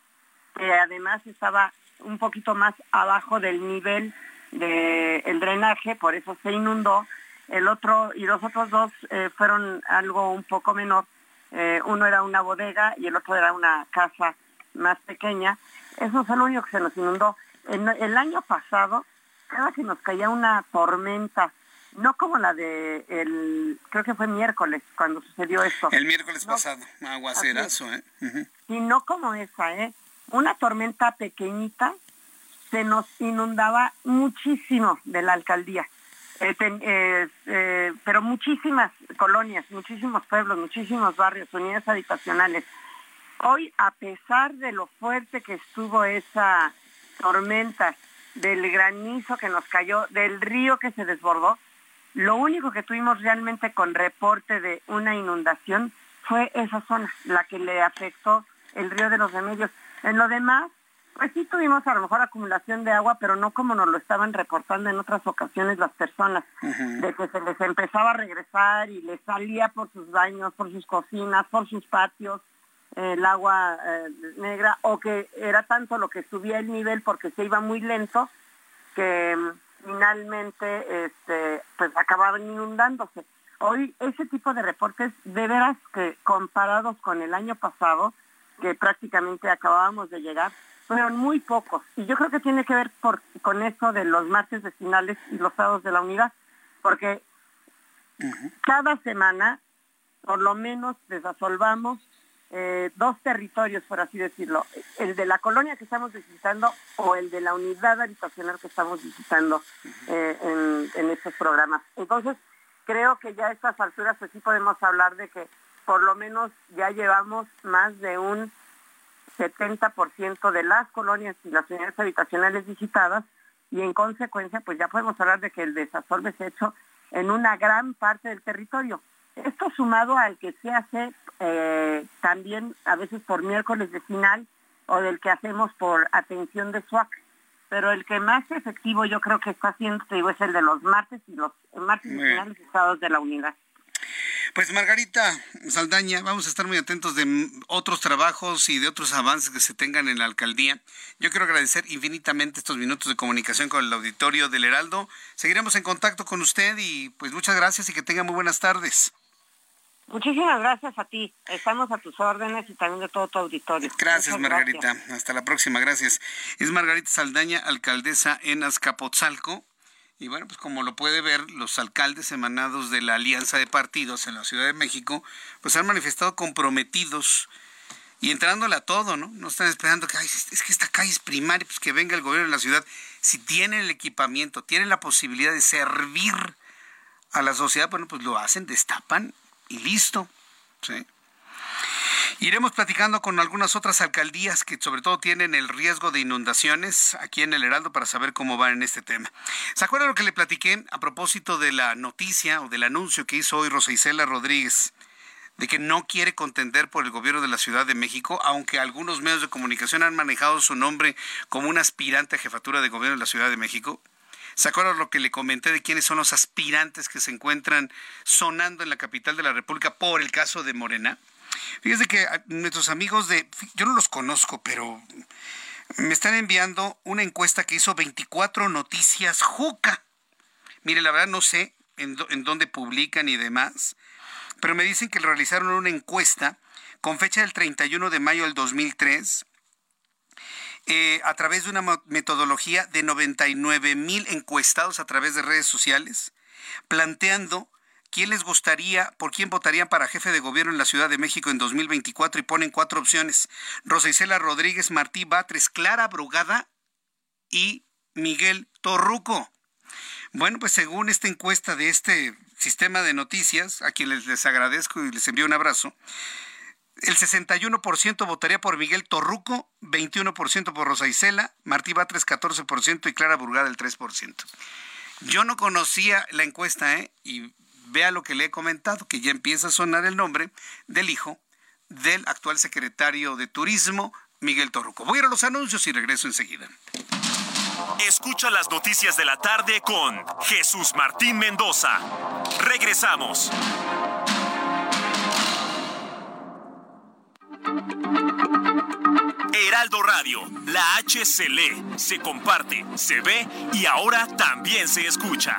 que además estaba un poquito más abajo del nivel del drenaje, por eso se inundó el otro y los otros dos eh, fueron algo un poco menor. Eh, uno era una bodega y el otro era una casa más pequeña. Eso fue lo único que se nos inundó. el año pasado, cada que nos caía una tormenta, no como la de el, creo que fue miércoles cuando sucedió esto. El miércoles pasado, aguacerazo, ¿eh? Y no como esa, ¿eh? Una tormenta pequeñita se nos inundaba muchísimo de la alcaldía. Eh, eh, pero muchísimas colonias, muchísimos pueblos, muchísimos barrios, unidades habitacionales. Hoy, a pesar de lo fuerte que estuvo esa tormenta, del granizo que nos cayó, del río que se desbordó, lo único que tuvimos realmente con reporte de una inundación fue esa zona, la que le afectó el río de los remedios. En lo demás, pues sí tuvimos a lo mejor acumulación de agua, pero no como nos lo estaban reportando en otras ocasiones las personas, de que se les empezaba a regresar y les salía por sus baños, por sus cocinas, por sus patios, el agua eh, negra, o que era tanto lo que subía el nivel porque se iba muy lento, que mm, finalmente este, pues acababan inundándose. Hoy ese tipo de reportes, de veras que comparados con el año pasado, que prácticamente acabábamos de llegar, fueron muy pocos. Y yo creo que tiene que ver con eso de los martes vecinales y los sábados de la unidad, porque cada semana por lo menos desasolvamos eh, dos territorios, por así decirlo, el de la colonia que estamos visitando o el de la unidad habitacional que estamos visitando eh, en, en, estos programas. Entonces, creo que ya a estas alturas pues sí podemos hablar de que por lo menos ya llevamos más de un 70% de las colonias y las unidades habitacionales visitadas y en consecuencia pues ya podemos hablar de que el desasolve se ha hecho en una gran parte del territorio. Esto sumado al que se hace eh, también a veces por miércoles de final o del que hacemos por atención de SWAC. Pero el que más efectivo yo creo que está haciendo es el de los martes y los martes finales estados de la unidad. Pues Margarita Saldaña, vamos a estar muy atentos de otros trabajos y de otros avances que se tengan en la alcaldía. Yo quiero agradecer infinitamente estos minutos de comunicación con el auditorio del Heraldo. Seguiremos en contacto con usted y pues muchas gracias y que tenga muy buenas tardes. Muchísimas gracias a ti. Estamos a tus órdenes y también de todo tu auditorio. Gracias, Margarita. Hasta la próxima. Gracias. Es Margarita Saldaña, alcaldesa en Azcapotzalco. Y bueno, pues como lo puede ver, los alcaldes emanados de la Alianza de Partidos en la Ciudad de México, pues han manifestado comprometidos y entrándole a todo, ¿no? No están esperando que, es que esta calle es primaria, pues que venga el gobierno de la ciudad. Si tienen el equipamiento, tienen la posibilidad de servir a la sociedad, bueno, pues lo hacen, destapan y listo. Sí. Iremos platicando con algunas otras alcaldías que sobre todo tienen el riesgo de inundaciones aquí en el Heraldo para saber cómo van en este tema. ¿Se acuerdan lo que le platiqué a propósito de la noticia o del anuncio que hizo hoy Rosa Isela Rodríguez? de que no quiere contender por el gobierno de la Ciudad de México, aunque algunos medios de comunicación han manejado su nombre como un aspirante a jefatura de gobierno de la Ciudad de México. ¿Se acuerdan lo que le comenté de quiénes son los aspirantes que se encuentran sonando en la capital de la República por el caso de Morena? Fíjese que ah, nuestros amigos de, yo no los conozco, pero me están enviando una encuesta que hizo 24 Noticias Juca. Mire, la verdad no sé en, dónde publican y demás, pero me dicen que realizaron una encuesta con fecha del 31 de mayo del 2003 eh, a través de una metodología de 99 mil encuestados a través de redes sociales, planteando ¿Quién les gustaría, por quién votarían para jefe de gobierno en la Ciudad de México en 2024? Y ponen cuatro opciones. Rosa Isela Rodríguez, Martí Batres, Clara Brugada y Miguel Torruco. Bueno, pues según esta encuesta de este sistema de noticias, a quienes les agradezco y les envío un abrazo, el 61% votaría por Miguel Torruco, 21% por Rosa Isela, Martí Batres 14% y Clara Brugada el 3%. Yo no conocía la encuesta, ¿eh? Vea lo que le he comentado, que ya empieza a sonar el nombre del hijo del actual secretario de Turismo, Miguel Torruco. Voy a ir a los anuncios y regreso enseguida. Escucha las noticias de la tarde con Jesús Martín Mendoza. Regresamos. Heraldo Radio, la H se lee, se comparte, se ve y ahora también se escucha.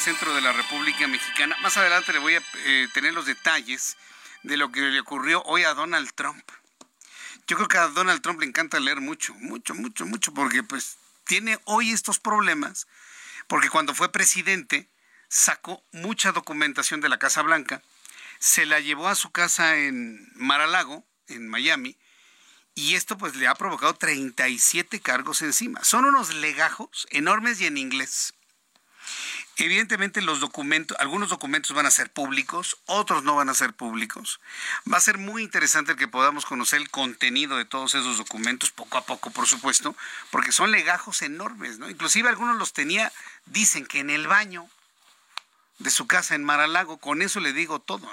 Centro de la República Mexicana. Más adelante le voy a eh, tener los detalles de lo que le ocurrió hoy a Donald Trump. Yo creo que a Donald Trump le encanta leer mucho, mucho, mucho, mucho, porque pues tiene hoy estos problemas, porque cuando fue presidente sacó mucha documentación de la Casa Blanca, se la llevó a su casa en Mar-a-Lago, en Miami, y esto pues le ha provocado 37 cargos encima. Son unos legajos enormes y en inglés. Evidentemente los documentos, algunos documentos van a ser públicos, otros no van a ser públicos. Va a ser muy interesante que podamos conocer el contenido de todos esos documentos poco a poco, por supuesto, porque son legajos enormes, ¿no? Inclusive algunos los tenía, dicen que en el baño de su casa en Maralago, con eso le digo todo.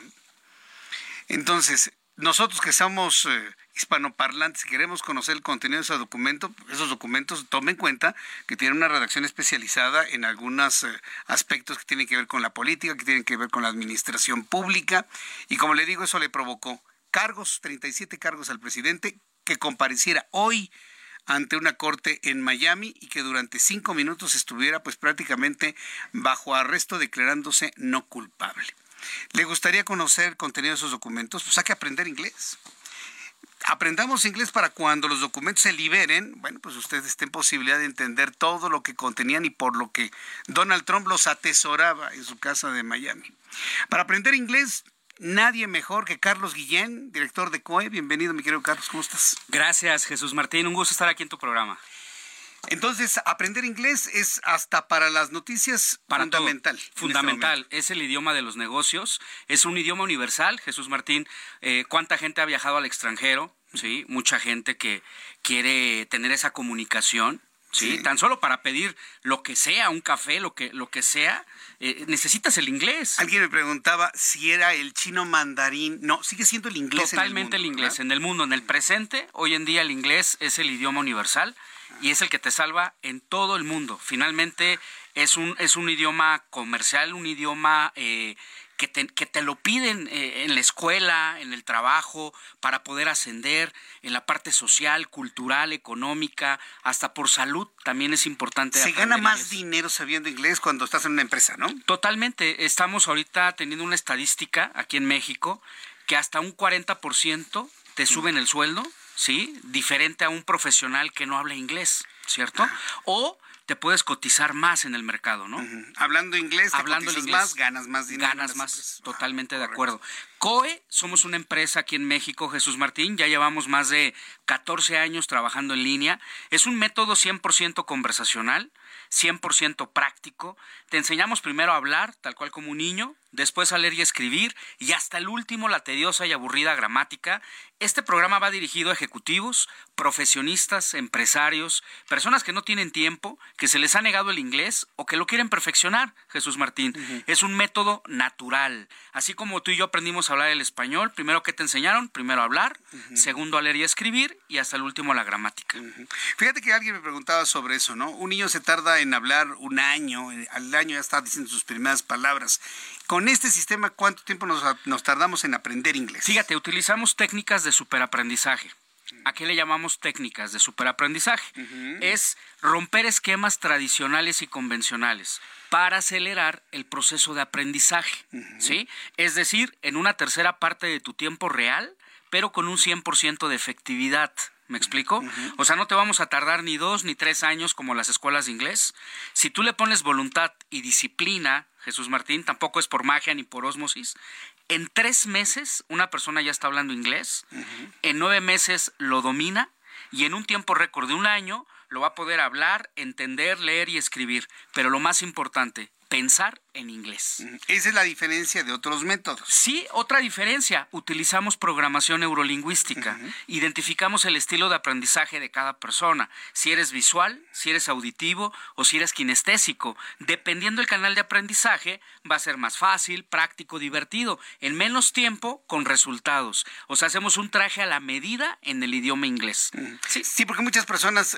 Entonces, nosotros que somos eh, hispanoparlantes y queremos conocer el contenido de esos documentos, esos documentos tomen en cuenta que tienen una redacción especializada en algunos eh, aspectos que tienen que ver con la política, que tienen que ver con la administración pública, y como le digo, eso le provocó cargos, 37 cargos al presidente, que compareciera hoy ante una corte en Miami y que durante cinco minutos estuviera pues prácticamente bajo arresto declarándose no culpable. ¿Le gustaría conocer el contenido de esos documentos? Pues hay que aprender inglés aprendamos inglés para cuando los documentos se liberen, bueno, pues ustedes estén posibilidad de entender todo lo que contenían y por lo que Donald Trump los atesoraba en su casa de Miami. Para aprender inglés, nadie mejor que Carlos Guillén, director de COE. Bienvenido, mi querido Carlos, ¿cómo estás? Gracias, Jesús Martín. Un gusto estar aquí en tu programa. Entonces, aprender inglés es hasta para las noticias fundamental. Este fundamental. es el idioma de los negocios. Es un idioma universal. Jesús Martín, eh, ¿cuánta gente ha viajado al extranjero? Sí, mucha gente que quiere tener esa comunicación. ¿sí? Tan solo para pedir lo que sea, un café, lo que, lo que sea, eh, necesitas el inglés. Alguien me preguntaba si era el chino mandarín. No, sigue siendo el inglés. Totalmente en el, inglés. En el mundo, en el presente, hoy en día el inglés es el idioma universal y es el que te salva en todo el mundo. Finalmente es un, es un idioma comercial, un idioma eh, que te, que te lo piden eh, en la escuela, en el trabajo, para poder ascender, en la parte social, cultural, económica, hasta por salud también es importante. Se gana más dinero sabiendo inglés cuando estás en una empresa, ¿no? Totalmente. Estamos ahorita teniendo una estadística aquí en México que hasta un 40% te suben el sueldo, ¿sí? Diferente a un profesional que no habla inglés, ¿cierto? O te puedes cotizar más en el mercado, ¿no? Hablando inglés, te Hablando inglés, más, ganas más dinero. Ganas más, totalmente de acuerdo. COE, somos una empresa aquí en México, Jesús Martín, ya llevamos más de 14 años trabajando en línea. Es un método 100% conversacional, 100% práctico. Te enseñamos primero a hablar, tal cual como un niño, después a leer y escribir, y hasta el último la tediosa y aburrida gramática. Este programa va dirigido a ejecutivos, profesionistas, empresarios, personas que no tienen tiempo, que se les ha negado el inglés o que lo quieren perfeccionar, Jesús Martín. Es un método natural. Así como tú y yo aprendimos a hablar el español, primero que te enseñaron, primero a hablar, segundo a leer y escribir, y hasta el último la gramática. Fíjate que alguien me preguntaba sobre eso, ¿no? Un niño se tarda en hablar un año, eh, al año ya está diciendo sus primeras palabras. Con este sistema, ¿cuánto tiempo nos, tardamos en aprender inglés? Fíjate, utilizamos técnicas de superaprendizaje. ¿A qué le llamamos técnicas de superaprendizaje? Es romper esquemas tradicionales y convencionales para acelerar el proceso de aprendizaje, ¿sí? Es decir, en una tercera parte de tu tiempo real, pero con un 100% de efectividad. ¿Me explico? O sea, no te vamos a tardar ni dos ni tres años como las escuelas de inglés. Si tú le pones voluntad y disciplina, Jesús Martín, tampoco es por magia ni por osmosis. En tres meses una persona ya está hablando inglés, en nueve meses lo domina y en un tiempo récord de un año lo va a poder hablar, entender, leer y escribir. Pero lo más importante, pensar en inglés. Esa es la diferencia de otros métodos. Sí, otra diferencia. Utilizamos programación neurolingüística. Identificamos el estilo de aprendizaje de cada persona. Si eres visual, si eres auditivo o si eres kinestésico. Dependiendo del canal de aprendizaje, va a ser más fácil, práctico, divertido, en menos tiempo, con resultados. O sea, hacemos un traje a la medida en el idioma inglés. Sí, sí porque muchas personas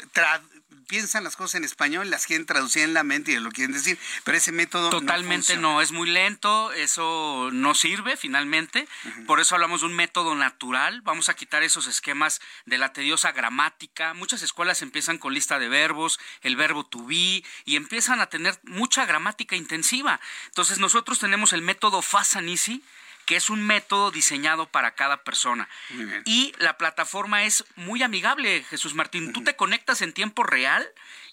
piensan las cosas en español, las quieren traducir en la mente y lo quieren decir, pero ese método totalmente no, es muy lento, eso no sirve finalmente, por eso hablamos de un método natural, vamos a quitar esos esquemas de la tediosa gramática, muchas escuelas empiezan con lista de verbos, el verbo to be y empiezan a tener mucha gramática intensiva. Entonces nosotros tenemos el método Fast and Easy que es un método diseñado para cada persona. Y la plataforma es muy amigable, Jesús Martín. Tú te conectas en tiempo real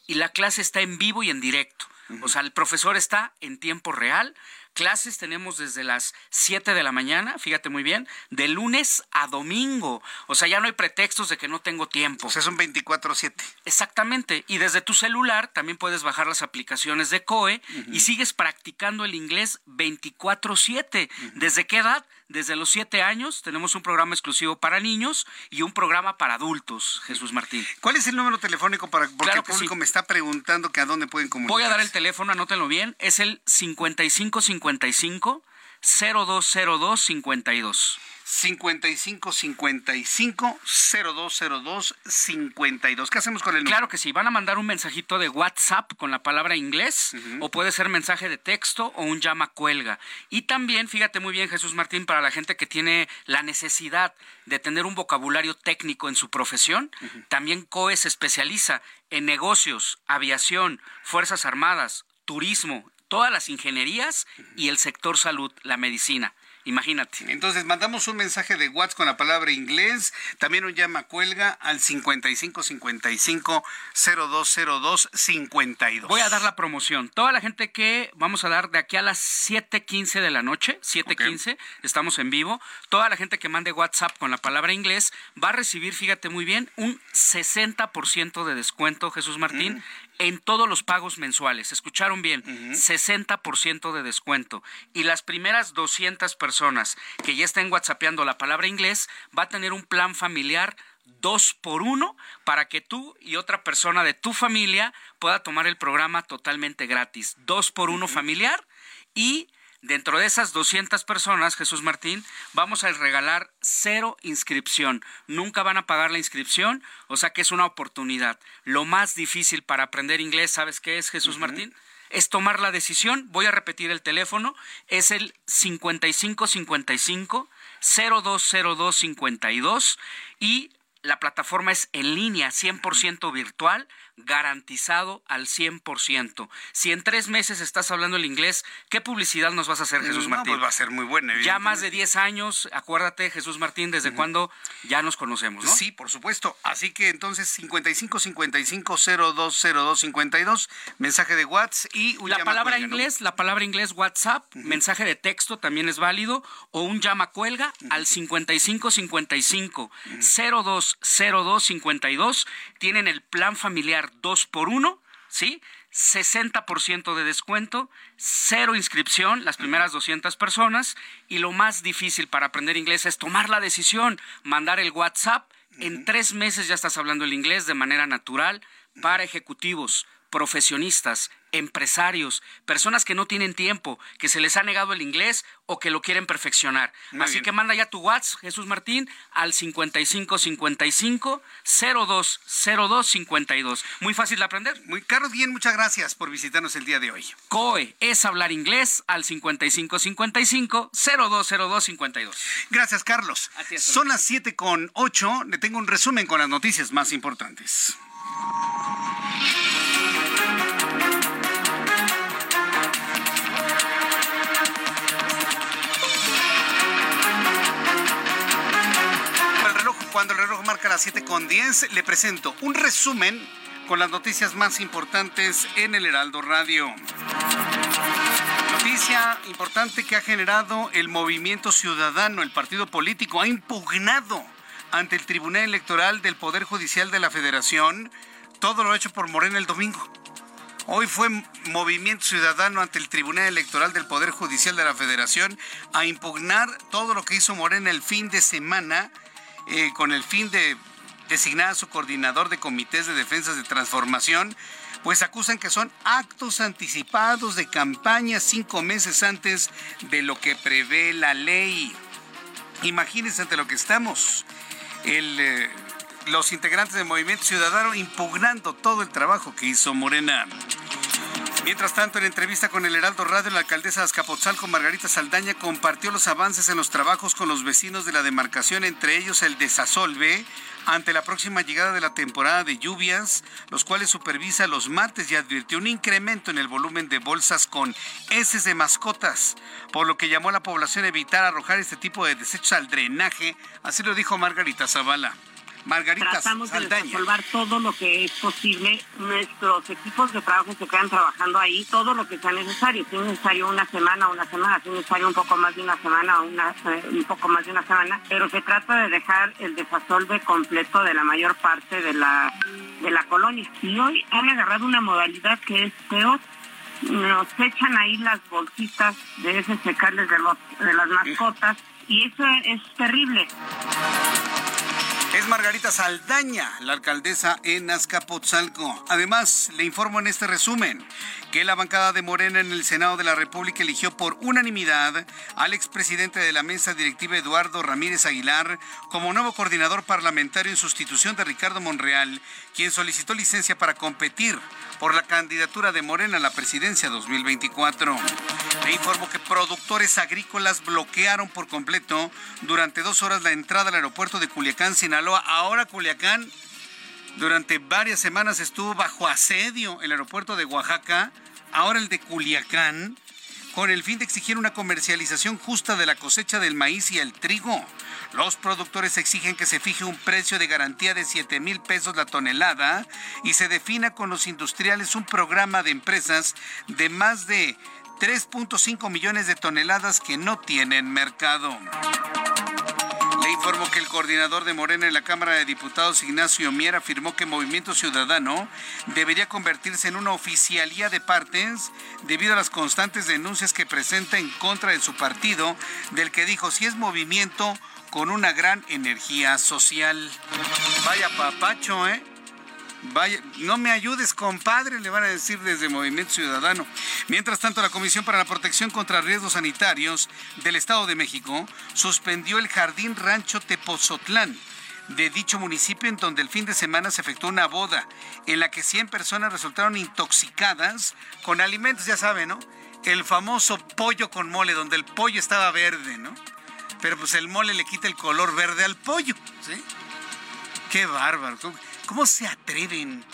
y la clase está en vivo y en directo. O sea, el profesor está en tiempo real, Clases tenemos desde las 7 de la mañana, fíjate muy bien, de lunes a domingo. O sea, ya no hay pretextos de que no tengo tiempo. O sea, son 24-7. Exactamente. Y desde tu celular también puedes bajar las aplicaciones de COE y sigues practicando el inglés 24-7. ¿Desde qué edad? Desde los 7 años tenemos un programa exclusivo para niños y un programa para adultos, Jesús Martín. ¿Cuál es el número telefónico para porque el público me está preguntando que a dónde pueden comunicarse? Voy a dar el teléfono, anótenlo bien, es el 5555 55 0202 52. 55 55 0202 52. ¿Qué hacemos con el número? Claro que sí, van a mandar un mensajito de WhatsApp con la palabra inglés o puede ser mensaje de texto o un llama cuelga. Y también, fíjate muy bien Jesús Martín, para la gente que tiene la necesidad de tener un vocabulario técnico en su profesión, también COE se especializa en negocios, aviación, Fuerzas Armadas, turismo, todas las ingenierías y el sector salud, la medicina. Imagínate. Entonces, mandamos un mensaje de WhatsApp con la palabra inglés, también un llama cuelga al 5555 0202 52. Voy a dar la promoción. Toda la gente que vamos a dar de aquí a las 7:15 de la noche, 7:15, estamos en vivo. Toda la gente que mande WhatsApp con la palabra inglés va a recibir, fíjate muy bien, un 60% de descuento, Jesús Martín, en todos los pagos mensuales. Escucharon bien, 60% de descuento. Y las primeras 200 personas que ya estén whatsappeando la palabra inglés va a tener un plan familiar dos por uno para que tú y otra persona de tu familia pueda tomar el programa totalmente gratis. Dos por uno familiar y dentro de esas 200 personas, Jesús Martín, vamos a regalar cero inscripción. Nunca van a pagar la inscripción, o sea que es una oportunidad. Lo más difícil para aprender inglés, ¿sabes qué es, Jesús Martín? es tomar la decisión. Voy a repetir el teléfono. Es el 5555 020252 y la plataforma es en línea, 100% virtual garantizado al 100%. Si en tres meses estás hablando el inglés, ¿qué publicidad nos vas a hacer, Jesús Martín? Pues va a ser muy buena. Ya más de 10 años, acuérdate, Jesús Martín, desde cuando ya nos conocemos, ¿no? Sí, por supuesto. Así que entonces 55 55 0202 52, mensaje de WhatsApp y un La palabra inglés, la palabra inglés WhatsApp, mensaje de texto también es válido o un llama cuelga al 55 55 0202 52. Tienen el plan familiar dos por uno, ¿sí? 60% de descuento, cero inscripción, las primeras 200 personas, y lo más difícil para aprender inglés es tomar la decisión, mandar el WhatsApp. En tres meses ya estás hablando el inglés de manera natural para ejecutivos, profesionistas, empresarios, personas que no tienen tiempo, que se les ha negado el inglés o que lo quieren perfeccionar. Así que manda ya tu WhatsApp, Jesús Martín, al 5555 0202 52. Muy fácil de aprender. Muy caro, bien, muchas gracias por visitarnos el día de hoy. COE es hablar inglés al 5555 0202 52. Gracias, Carlos. Son las 7 con 8. Le tengo un resumen con las noticias más importantes. Cuando el reloj marca las 7 con 10, le presento un resumen con las noticias más importantes en el Heraldo Radio. Noticia importante que ha generado el movimiento ciudadano, el partido político, ha impugnado ante el Tribunal Electoral del Poder Judicial de la Federación todo lo hecho por Morena el domingo. Hoy fue Movimiento Ciudadano ante el Tribunal Electoral del Poder Judicial de la Federación a impugnar todo lo que hizo Morena el fin de semana eh, con el fin de designar a su coordinador de comités de defensas de transformación, pues acusan que son actos anticipados de campaña cinco meses antes de lo que prevé la ley. Imagínense ante lo que estamos. Eh, los integrantes del Movimiento Ciudadano impugnando todo el trabajo que hizo Morena. Mientras tanto, en entrevista con el Heraldo Radio, la alcaldesa de Azcapotzalco, Margarita Saldaña, compartió los avances en los trabajos con los vecinos de la demarcación, entre ellos el desasolve, ante la próxima llegada de la temporada de lluvias, los cuales supervisa los martes y advirtió un incremento en el volumen de bolsas con heces de mascotas, por lo que llamó a la población a evitar arrojar este tipo de desechos al drenaje, así lo dijo Margarita Zavala. Margarita Tratamos de resolver todo lo que es posible. Nuestros equipos de trabajo se quedan trabajando ahí todo lo que sea necesario. Si es necesario una semana, una semana, si es necesario un poco más de una semana, una, eh, un poco más de una semana, pero se trata de dejar el desasolve completo de la mayor parte de la, de la colonia. Y hoy han agarrado una modalidad que es peor nos echan ahí las bolsitas de esos secales de, los, de las mascotas y eso es terrible. Margarita Saldaña, la alcaldesa en Azcapotzalco. Además, le informo en este resumen que la bancada de Morena en el Senado de la República eligió por unanimidad al expresidente de la mesa directiva Eduardo Ramírez Aguilar como nuevo coordinador parlamentario en sustitución de Ricardo Monreal, quien solicitó licencia para competir por la candidatura de Morena a la presidencia 2024. Le informo que productores agrícolas bloquearon por completo durante dos horas la entrada al aeropuerto de Culiacán, Sinaloa. Ahora Culiacán durante varias semanas estuvo bajo asedio el aeropuerto de Oaxaca, ahora el de Culiacán, con el fin de exigir una comercialización justa de la cosecha del maíz y el trigo. Los productores exigen que se fije un precio de garantía de 7 mil pesos la tonelada y se defina con los industriales un programa de empresas de más de 3.5 millones de toneladas que no tienen mercado. Informo que el coordinador de Morena en la Cámara de Diputados, Ignacio Mier, afirmó que Movimiento Ciudadano debería convertirse en una oficialía de partes debido a las constantes denuncias que presenta en contra de su partido, del que dijo, si es movimiento, con una gran energía social. Vaya papacho, ¿eh? Vaya, no me ayudes, compadre, le van a decir desde Movimiento Ciudadano. Mientras tanto, la Comisión para la Protección contra Riesgos Sanitarios del Estado de México suspendió el Jardín Rancho Tepozotlán de dicho municipio en donde el fin de semana se efectuó una boda en la que 100 personas resultaron intoxicadas con alimentos, ya saben, ¿no? El famoso pollo con mole, donde el pollo estaba verde, ¿no? Pero pues el mole le quita el color verde al pollo, ¿sí? Qué bárbaro. ¿Cómo se atreven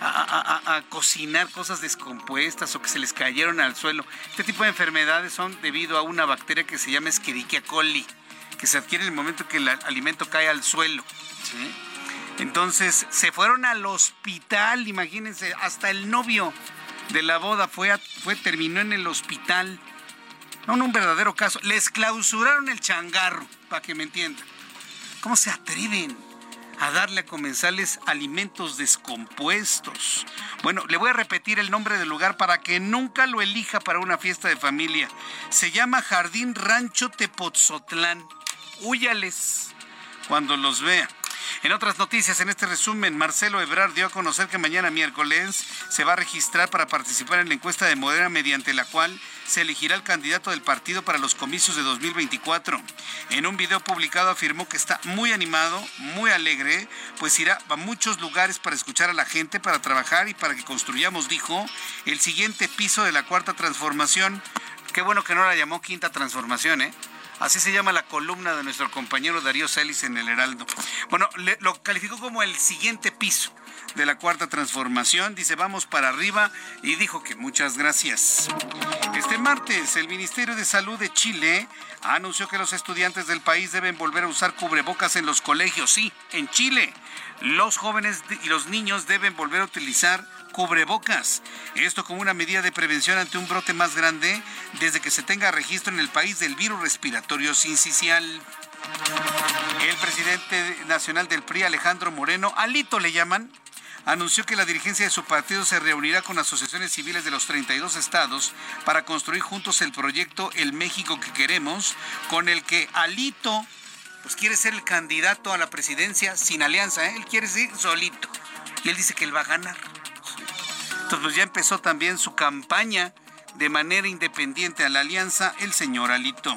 a, cocinar cosas descompuestas o que se les cayeron al suelo? Este tipo de enfermedades son debido a una bacteria que se llama Escherichia coli, que se adquiere en el momento que el alimento cae al suelo. Entonces se fueron al hospital, imagínense, hasta el novio de la boda fue, fue terminó en el hospital. No, un verdadero caso. Les clausuraron el changarro, para que me entiendan. ¿Cómo se atreven? A darle a comensales alimentos descompuestos. Bueno, le voy a repetir el nombre del lugar para que nunca lo elija para una fiesta de familia. Se llama Jardín Rancho Tepotzotlán. Húyales cuando los vea. En otras noticias, en este resumen, Marcelo Ebrard dio a conocer que mañana miércoles se va a registrar para participar en la encuesta de Modera mediante la cual se elegirá el candidato del partido para los comicios de 2024. En un video publicado afirmó que está muy animado, muy alegre, pues irá a muchos lugares para escuchar a la gente, para trabajar y para que construyamos, dijo, el siguiente piso de la cuarta transformación. Qué bueno que no la llamó quinta transformación, ¿eh? Así se llama la columna de nuestro compañero Darío Celis en el Heraldo. Bueno, lo calificó como el siguiente piso de la cuarta transformación. Dice, vamos para arriba y dijo que muchas gracias. Este martes, el Ministerio de Salud de Chile anunció que los estudiantes del país deben volver a usar cubrebocas en los colegios. Sí, en Chile. Los jóvenes y los niños deben volver a utilizar cubrebocas. Esto como una medida de prevención ante un brote más grande desde que se tenga registro en el país del virus respiratorio sincicial. El presidente nacional del PRI, Alejandro Moreno, Alito le llaman, anunció que la dirigencia de su partido se reunirá con asociaciones civiles de los 32 estados para construir juntos el proyecto El México que queremos, con el que Alito pues quiere ser el candidato a la presidencia sin alianza, ¿eh? él quiere ser solito. Y él dice que él va a ganar. Entonces pues ya empezó también su campaña de manera independiente a la alianza el señor Alito.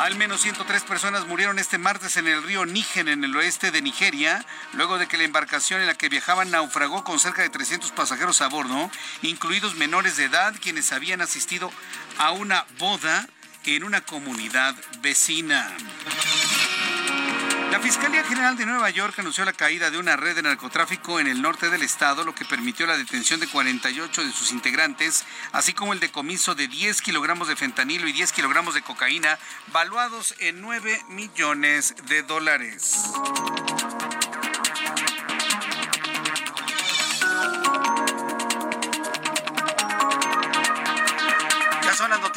Al menos 103 personas murieron este martes en el río Níger, en el oeste de Nigeria, luego de que la embarcación en la que viajaban naufragó con cerca de 300 pasajeros a bordo, incluidos menores de edad, quienes habían asistido a una boda en una comunidad vecina. La Fiscalía General de Nueva York anunció la caída de una red de narcotráfico en el norte del estado, lo que permitió la detención de 48 de sus integrantes, así como el decomiso de 10 kilogramos de fentanilo y 10 kilogramos de cocaína, valuados en 9 millones de dólares.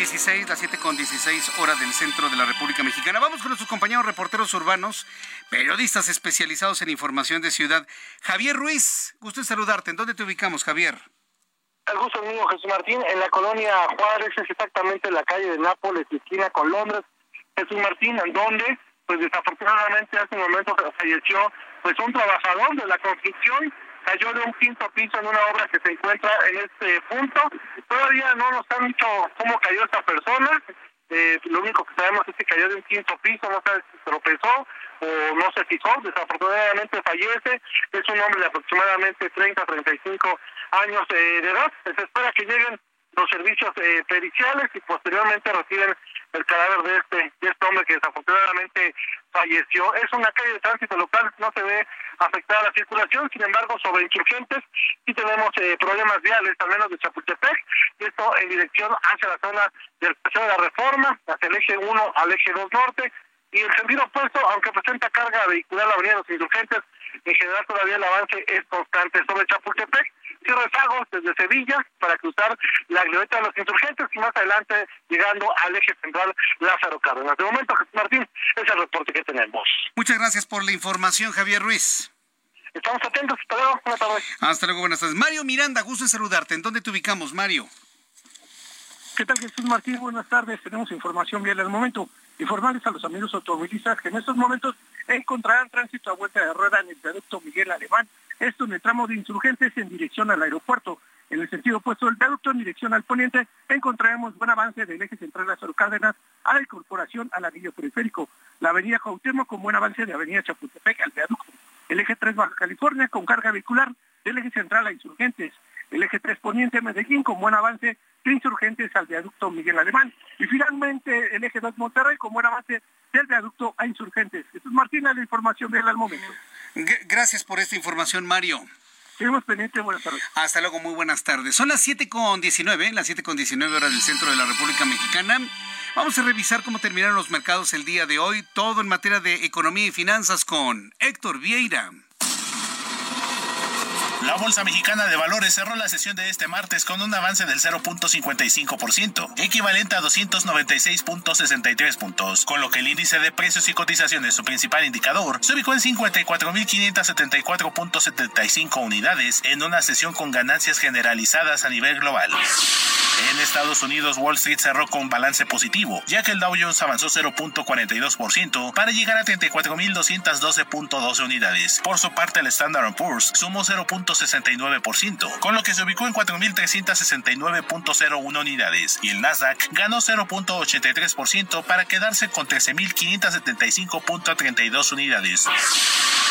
16, las 7 con 16 horas del centro de la República Mexicana. Vamos con nuestros compañeros reporteros urbanos periodistas especializados en información de ciudad. Javier Ruiz, gusto en saludarte. ¿En dónde te ubicamos, Javier? El gusto mío, Jesús Martín. En la colonia Juárez es exactamente la calle de Nápoles, esquina con Londres. Jesús Martín, en donde, pues desafortunadamente hace un momento falleció pues un trabajador de la construcción cayó de un quinto piso en una obra que se encuentra en este punto. Todavía no nos han dicho cómo cayó esta persona. Eh, lo único que sabemos es que cayó de un quinto piso, no sabe si se tropezó o no se fijó, desafortunadamente fallece, es un hombre de aproximadamente 30 35 años eh, de edad, se espera que lleguen los servicios eh, periciales y posteriormente reciben el cadáver de este de este hombre que desafortunadamente falleció. Es una calle de tránsito local, no se ve afectada la circulación, sin embargo, sobre insurgentes sí tenemos eh, problemas viales, al menos de Chapultepec, y esto en dirección hacia la zona del Paseo de la Reforma, hacia el eje 1 al eje 2 norte, y el sentido opuesto, aunque presenta carga vehicular la avenida de los insurgentes, en general todavía el avance es constante. Sobre Chapultepec, y rezagos desde Sevilla para cruzar la glorieta de los insurgentes y más adelante llegando al eje central Lázaro Cárdenas. De momento, Jesús Martín, es el reporte que tenemos. Muchas gracias por la información, Javier Ruiz. Estamos atentos. Hasta luego. Buenas tardes. Hasta luego. Buenas tardes. Mario Miranda, gusto en saludarte. ¿En dónde te ubicamos, Mario? ¿Qué tal, Jesús Martín? Buenas tardes. Tenemos información bien al momento. Informarles a los amigos automovilistas que en estos momentos encontrarán tránsito a vuelta de rueda en el viaducto Miguel Alemán. Esto en el tramo de insurgentes en dirección al aeropuerto. En el sentido opuesto del viaducto en dirección al poniente encontraremos buen avance del eje central de Lázaro Cárdenas a la incorporación al anillo periférico. La avenida Cuauhtémoc con buen avance de avenida Chapultepec al viaducto. El eje 3 Baja California con carga vehicular del eje central a insurgentes. El eje 3 poniente Medellín con buen avance de insurgentes al viaducto Miguel Alemán. Y finalmente el eje 2 Monterrey con buen avance del viaducto a insurgentes. Esto es Martina, la información de al momento. Gracias por esta información, Mario. Seguimos pendientes, buenas tardes. Hasta luego, muy buenas tardes. Son las 7 con 19, las 7 con 19 horas del centro de la República Mexicana. Vamos a revisar cómo terminaron los mercados el día de hoy, todo en materia de economía y finanzas con Héctor Vieira. La Bolsa Mexicana de Valores cerró la sesión de este martes con un avance del 0.55%, equivalente a 296.63 puntos, con lo que el índice de precios y cotizaciones, su principal indicador, se ubicó en 54.574.75 unidades en una sesión con ganancias generalizadas a nivel global. En Estados Unidos, Wall Street cerró con balance positivo, ya que el Dow Jones avanzó 0.42% para llegar a 34.212.12 unidades. Por su parte, el Standard Poor's sumó 0.69%, con lo que se ubicó en 4.369.01 unidades, y el Nasdaq ganó 0.83% para quedarse con 13.575.32 unidades.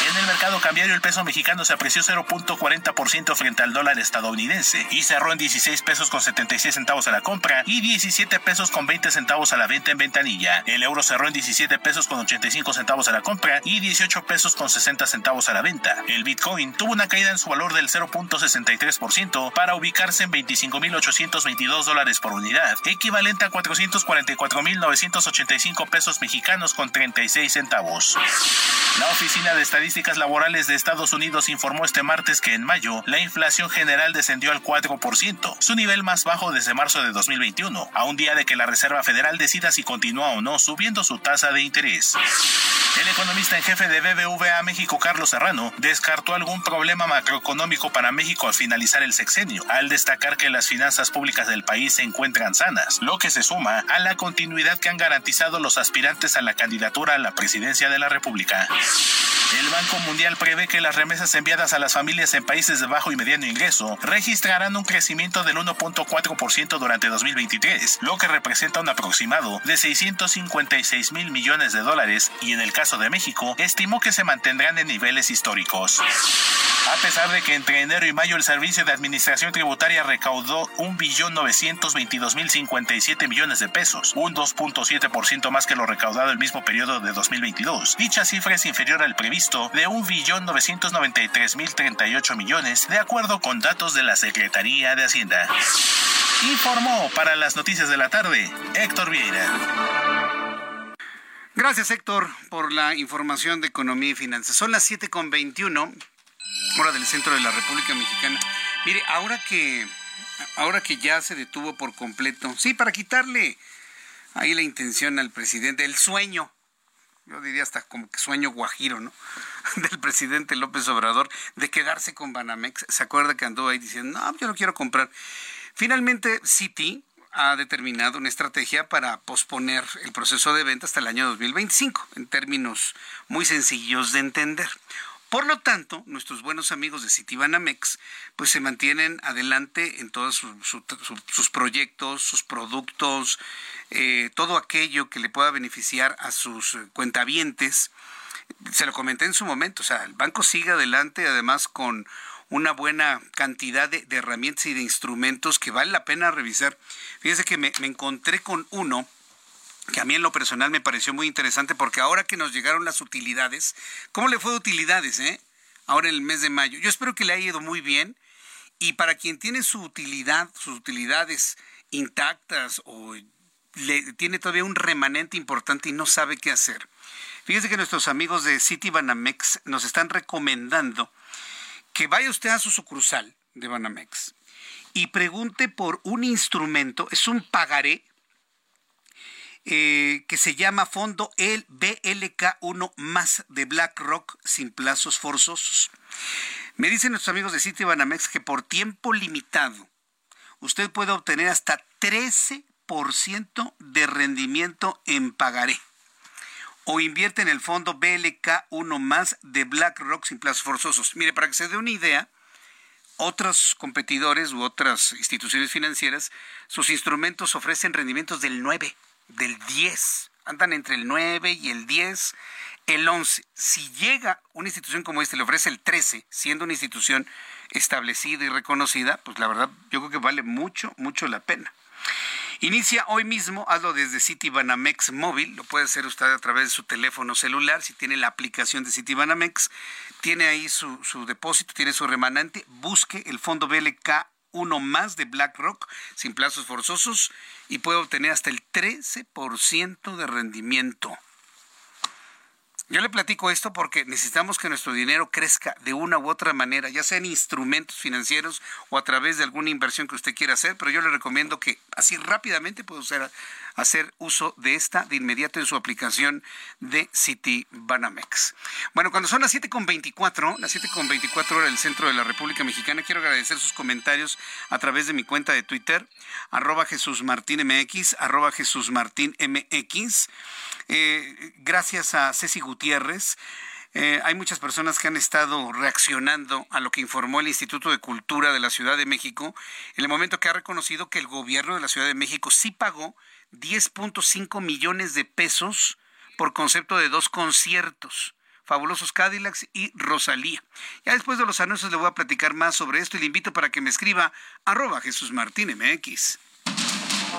En el mercado cambiario, el peso mexicano se apreció 0.40% frente al dólar estadounidense y cerró en 16 pesos con 76 centavos a la compra y 17 pesos con 20 centavos a la venta en ventanilla. El euro cerró en 17 pesos con 85 centavos a la compra y 18 pesos con 60 centavos a la venta. El Bitcoin tuvo una caída en su valor del 0.63% para ubicarse en 25.822 dólares por unidad, equivalente a 444.985 pesos mexicanos con 36 centavos. La Oficina de Estadísticas Laborales de Estados Unidos informó este martes que en mayo la inflación general descendió al 4%, su nivel más bajo desde marzo de 2021, a un día de que la Reserva Federal decida si continúa o no subiendo su tasa de interés. El economista en jefe de BBVA México, Carlos Serrano, descartó algún problema macroeconómico para México al finalizar el sexenio, al destacar que las finanzas públicas del país se encuentran sanas, lo que se suma a la continuidad que han garantizado los aspirantes a la candidatura a la presidencia de la República. El Banco Mundial prevé que las remesas enviadas a las familias en países de bajo y mediano ingreso registrarán un crecimiento del 1.4% durante 2023, lo que representa un aproximado de 656 mil millones de dólares y en el caso de México estimó que se mantendrán en niveles históricos. A pesar de que entre enero y mayo el Servicio de Administración Tributaria recaudó 1.922.057 millones de pesos, un 2.7% más que lo recaudado el mismo periodo de 2022. Dicha cifra es inferior al previsto de 1.993.038 millones, de acuerdo con datos de la Secretaría de Hacienda. Informó para las noticias de la tarde Héctor Vieira. Gracias, Héctor, por la información de economía y finanzas. Son las 7.21, hora del centro de la República Mexicana. Mire, ahora que, ahora que ya se detuvo por completo, sí, para quitarle ahí la intención al presidente, el sueño, yo diría hasta como que sueño guajiro, ¿no? Del presidente López Obrador de quedarse con Banamex. ¿Se acuerda que andó ahí diciendo, no, yo no quiero comprar? Finalmente, Citi ha determinado una estrategia para posponer el proceso de venta hasta el año 2025, en términos muy sencillos de entender. Por lo tanto, nuestros buenos amigos de Citibanamex pues se mantienen adelante en todos sus proyectos, sus productos, eh, todo aquello que le pueda beneficiar a sus cuentavientes. Se lo comenté en su momento, o sea, el banco sigue adelante además con una buena cantidad de, herramientas y de instrumentos que vale la pena revisar. Fíjense que me encontré con uno que a mí en lo personal me pareció muy interesante porque ahora que nos llegaron las utilidades, ¿cómo le fue de utilidades, eh? Ahora en el mes de mayo. Yo espero que le haya ido muy bien y para quien tiene su utilidad, sus utilidades intactas o le tiene todavía un remanente importante y no sabe qué hacer. Fíjese que nuestros amigos de Citibanamex nos están recomendando que vaya usted a su sucursal, de Banamex y pregunte por un instrumento, es un pagaré eh, que se llama Fondo el BLK1 más de BlackRock sin plazos forzosos. Me dicen nuestros amigos de Citibanamex que por tiempo limitado usted puede obtener hasta 13% de rendimiento en pagaré o invierte en el fondo BLK1 más de BlackRock sin plazos forzosos. Mire, para que se dé una idea, otros competidores u otras instituciones financieras, sus instrumentos ofrecen rendimientos del 9, del 10, andan entre el 9 y el 10, el 11. Si llega una institución como esta y le ofrece el 13, siendo una institución establecida y reconocida, pues la verdad yo creo que vale mucho, mucho la pena. Inicia hoy mismo, hazlo desde Citibanamex móvil, lo puede hacer usted a través de su teléfono celular, si tiene la aplicación de Citibanamex, tiene ahí su, su depósito, tiene su remanente, busque el fondo BLK uno más de BlackRock sin plazos forzosos y puede obtener hasta el 13% de rendimiento. Yo le platico esto porque necesitamos que nuestro dinero crezca de una u otra manera, ya sea en instrumentos financieros o a través de alguna inversión que usted quiera hacer, pero yo le recomiendo que así rápidamente pueda usar, hacer uso de esta de inmediato en su aplicación de City Banamex. Bueno, cuando son las 7.24, las 7.24 horas del centro de la República Mexicana, quiero agradecer sus comentarios a través de mi cuenta de Twitter, arroba Jesús Martín MX, arroba Jesús Martín MX. Eh, gracias a Ceci Gutiérrez. Eh, hay muchas personas que han estado reaccionando a lo que informó el Instituto de Cultura de la Ciudad de México en el momento que ha reconocido que el gobierno de la Ciudad de México sí pagó 10.5 millones de pesos por concepto de dos conciertos. Fabulosos Cadillacs y Rosalía. Ya después de los anuncios le voy a platicar más sobre esto y le invito para que me escriba arroba Jesús Martín MX.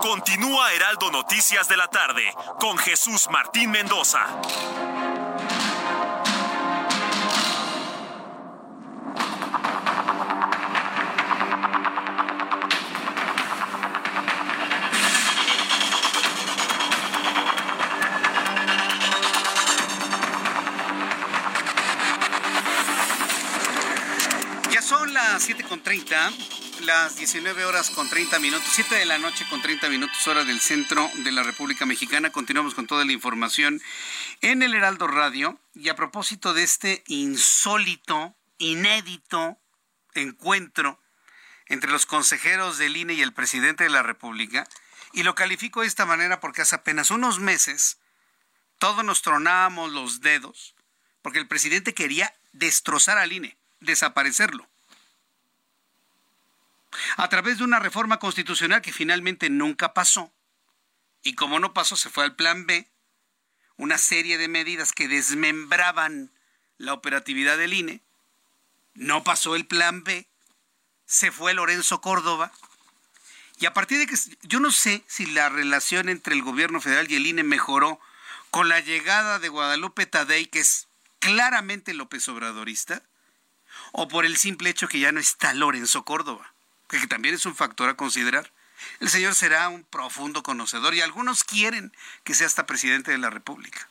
Continúa Heraldo Noticias de la tarde con Jesús Martín Mendoza. Ya son las 7.30 las 19 horas con 30 minutos, 7 de la noche con 30 minutos, hora del centro de la República Mexicana. Continuamos con toda la información en el Heraldo Radio. Y a propósito de este insólito, inédito encuentro entre los consejeros del INE y el presidente de la República, y lo califico de esta manera porque hace apenas unos meses todos nos tronábamos los dedos porque el presidente quería destrozar al INE, desaparecerlo a través de una reforma constitucional que finalmente nunca pasó. Y como no pasó, se fue al plan B, una serie de medidas que desmembraban la operatividad del INE. No pasó el plan B, se fue Lorenzo Córdoba. Y a partir de que yo no sé si la relación entre el gobierno federal y el INE mejoró con la llegada de Guadalupe Tadei, que es claramente López Obradorista, o por el simple hecho que ya no está Lorenzo Córdoba que también es un factor a considerar. El señor será un profundo conocedor y algunos quieren que sea hasta presidente de la República.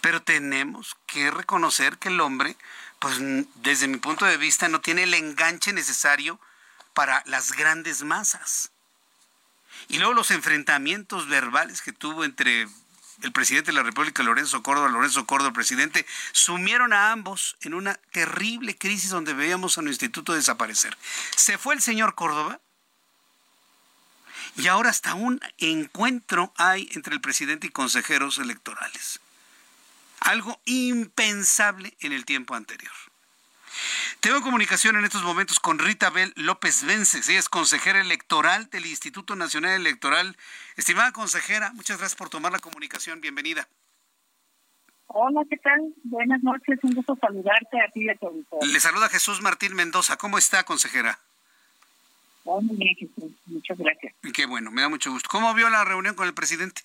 Pero tenemos que reconocer que el hombre, pues desde mi punto de vista, no tiene el enganche necesario para las grandes masas. Y luego los enfrentamientos verbales que tuvo entre el presidente de la República, Lorenzo Córdoba, Lorenzo Córdoba, presidente, sumieron a ambos en una terrible crisis donde veíamos a nuestro instituto desaparecer. Se fue el señor Córdoba y ahora hasta un encuentro hay entre el presidente y consejeros electorales. Algo impensable en el tiempo anterior. Tengo comunicación en estos momentos con Rita Bel López Vences. Ella es consejera electoral del Instituto Nacional Electoral. Estimada consejera, muchas gracias por tomar la comunicación. Bienvenida. Hola, ¿qué tal? Buenas noches, un gusto saludarte a ti y a tu Le saluda Jesús Martín Mendoza. ¿Cómo está, consejera? Muy bien, Jesús. Muchas gracias. Qué bueno, me da mucho gusto. ¿Cómo vio la reunión con el presidente?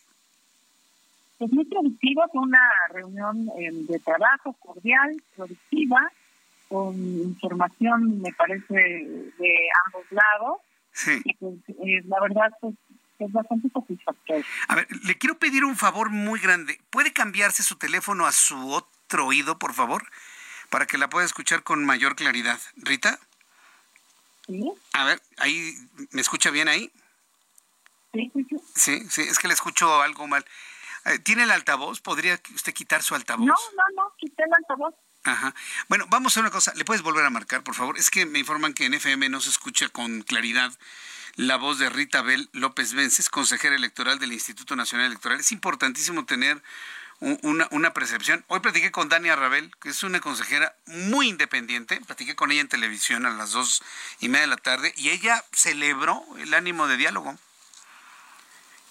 Pues muy productiva, fue una reunión eh, de trabajo cordial, productiva, con información, me parece, de ambos lados. Sí. Y pues, eh, la verdad, pues es bastante satisfactorio. A ver, le quiero pedir un favor muy grande. ¿Puede cambiarse su teléfono a su otro oído, por favor? Para que la pueda escuchar con mayor claridad. Rita. Sí. A ver, ahí, ¿me escucha bien ahí? Sí, sí, sí. Sí, sí, es que le escucho algo mal. Eh, ¿Tiene el altavoz? ¿Podría usted quitar su altavoz? No, no, no, quité el altavoz. Ajá. Bueno, vamos a una cosa. ¿Le puedes volver a marcar, por favor? Es que me informan que en FM no se escucha con claridad la voz de Rita Bel López Vences, consejera electoral del Instituto Nacional Electoral. Es importantísimo tener una, percepción. Hoy platiqué con Dania Rabel, que es una consejera muy independiente. Platiqué con ella en televisión a las dos y media de la tarde y ella celebró el ánimo de diálogo.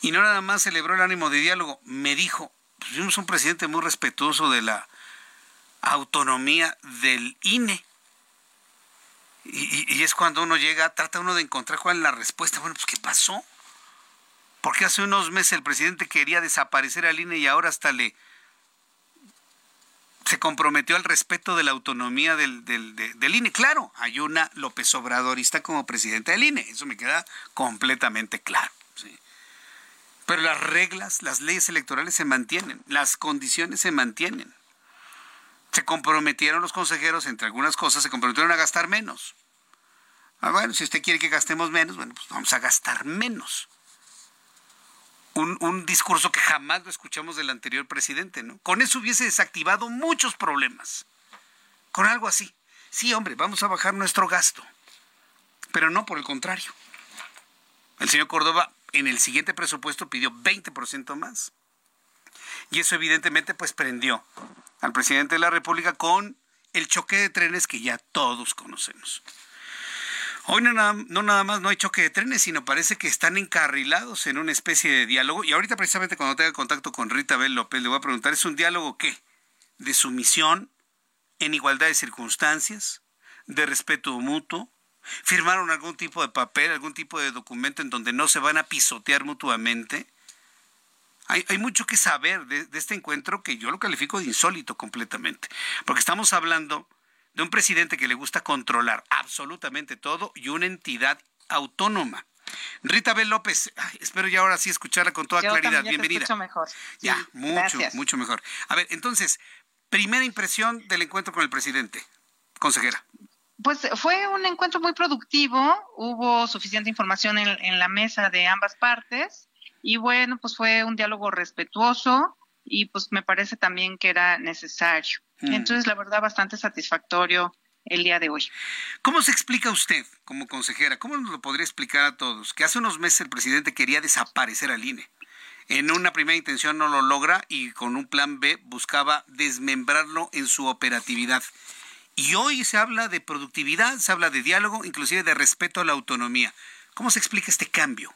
Y no nada más celebró el ánimo de diálogo, me dijo, pues vimos un presidente muy respetuoso de la autonomía del INE. Y, es cuando uno llega, trata uno de encontrar cuál es la respuesta. Bueno, pues ¿qué pasó? Porque hace unos meses el presidente quería desaparecer al INE y ahora hasta le se comprometió al respeto de la autonomía del, del, del INE. Claro, hay una López Obradorista como presidente del INE, eso me queda completamente claro. Pero las reglas, las leyes electorales se mantienen, las condiciones se mantienen se comprometieron los consejeros, entre algunas cosas, se comprometieron a gastar menos. Ah, bueno, si usted quiere que gastemos menos, bueno, pues vamos a gastar menos. Un, un, discurso que jamás lo escuchamos del anterior presidente, ¿no? Con eso hubiese desactivado muchos problemas. Con algo así. Sí, hombre, vamos a bajar nuestro gasto. Pero no por el contrario. El señor Córdoba en el siguiente presupuesto pidió 20% más. Y eso evidentemente pues prendió al presidente de la República con el choque de trenes que ya todos conocemos. Hoy no nada, más no hay choque de trenes, sino parece que están encarrilados en una especie de diálogo. Y ahorita precisamente cuando tenga contacto con Rita Bel López le voy a preguntar, ¿es un diálogo qué? ¿De sumisión? ¿En igualdad de circunstancias? ¿De respeto mutuo? ¿Firmaron algún tipo de papel, algún tipo de documento en donde no se van a pisotear mutuamente? Hay, hay, mucho que saber de, de, este encuentro que yo lo califico de insólito completamente, porque estamos hablando de un presidente que le gusta controlar absolutamente todo y una entidad autónoma. Rita Bel López, ay, espero ya ahora sí escucharla con toda yo claridad. Bienvenida. Te mejor. Ya, sí, mucho, gracias. mucho mejor. A ver, entonces, primera impresión del encuentro con el presidente, consejera. Pues fue un encuentro muy productivo, hubo suficiente información en, en la mesa de ambas partes y bueno, pues fue un diálogo respetuoso y pues me parece también que era necesario. Mm. Entonces, la verdad, bastante satisfactorio el día de hoy. ¿Cómo se explica usted como consejera? ¿Cómo nos lo podría explicar a todos? Que hace unos meses el presidente quería desaparecer al INE. En una primera intención no lo logra y con un plan B buscaba desmembrarlo en su operatividad. Y hoy se habla de productividad, se habla de diálogo, inclusive de respeto a la autonomía. ¿Cómo se explica este cambio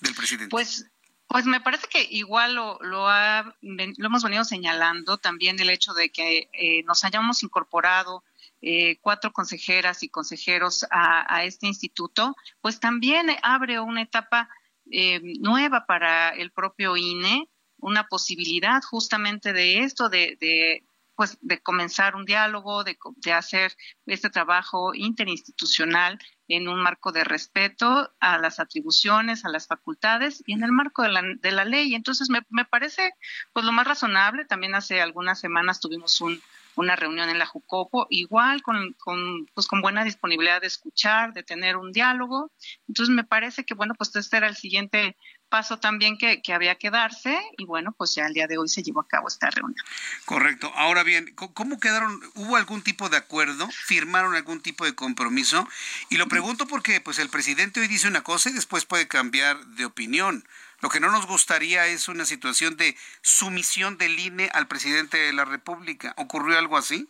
del presidente? Pues pues me parece que igual lo, lo, ha, lo hemos venido señalando también el hecho de que eh, nos hayamos incorporado eh, cuatro consejeras y consejeros a, este instituto, pues también abre una etapa eh, nueva para el propio INE, una posibilidad justamente de esto, de pues de comenzar un diálogo, de, de hacer este trabajo interinstitucional en un marco de respeto a las atribuciones, a las facultades y en el marco de la, de la ley. Entonces, me, me, parece pues lo más razonable. También hace algunas semanas tuvimos un, una reunión en la Jucopo, igual con, con, pues, con buena disponibilidad de escuchar, de tener un diálogo. Entonces, me parece que, bueno, pues este era el siguiente paso también que, que, había que darse y bueno, pues ya el día de hoy se llevó a cabo esta reunión. Correcto. Ahora bien, ¿cómo quedaron? ¿Hubo algún tipo de acuerdo? ¿Firmaron algún tipo de compromiso? Y lo pregunto porque pues el presidente hoy dice una cosa y después puede cambiar de opinión. Lo que no nos gustaría es una situación de sumisión del INE al presidente de la República. ¿Ocurrió algo así?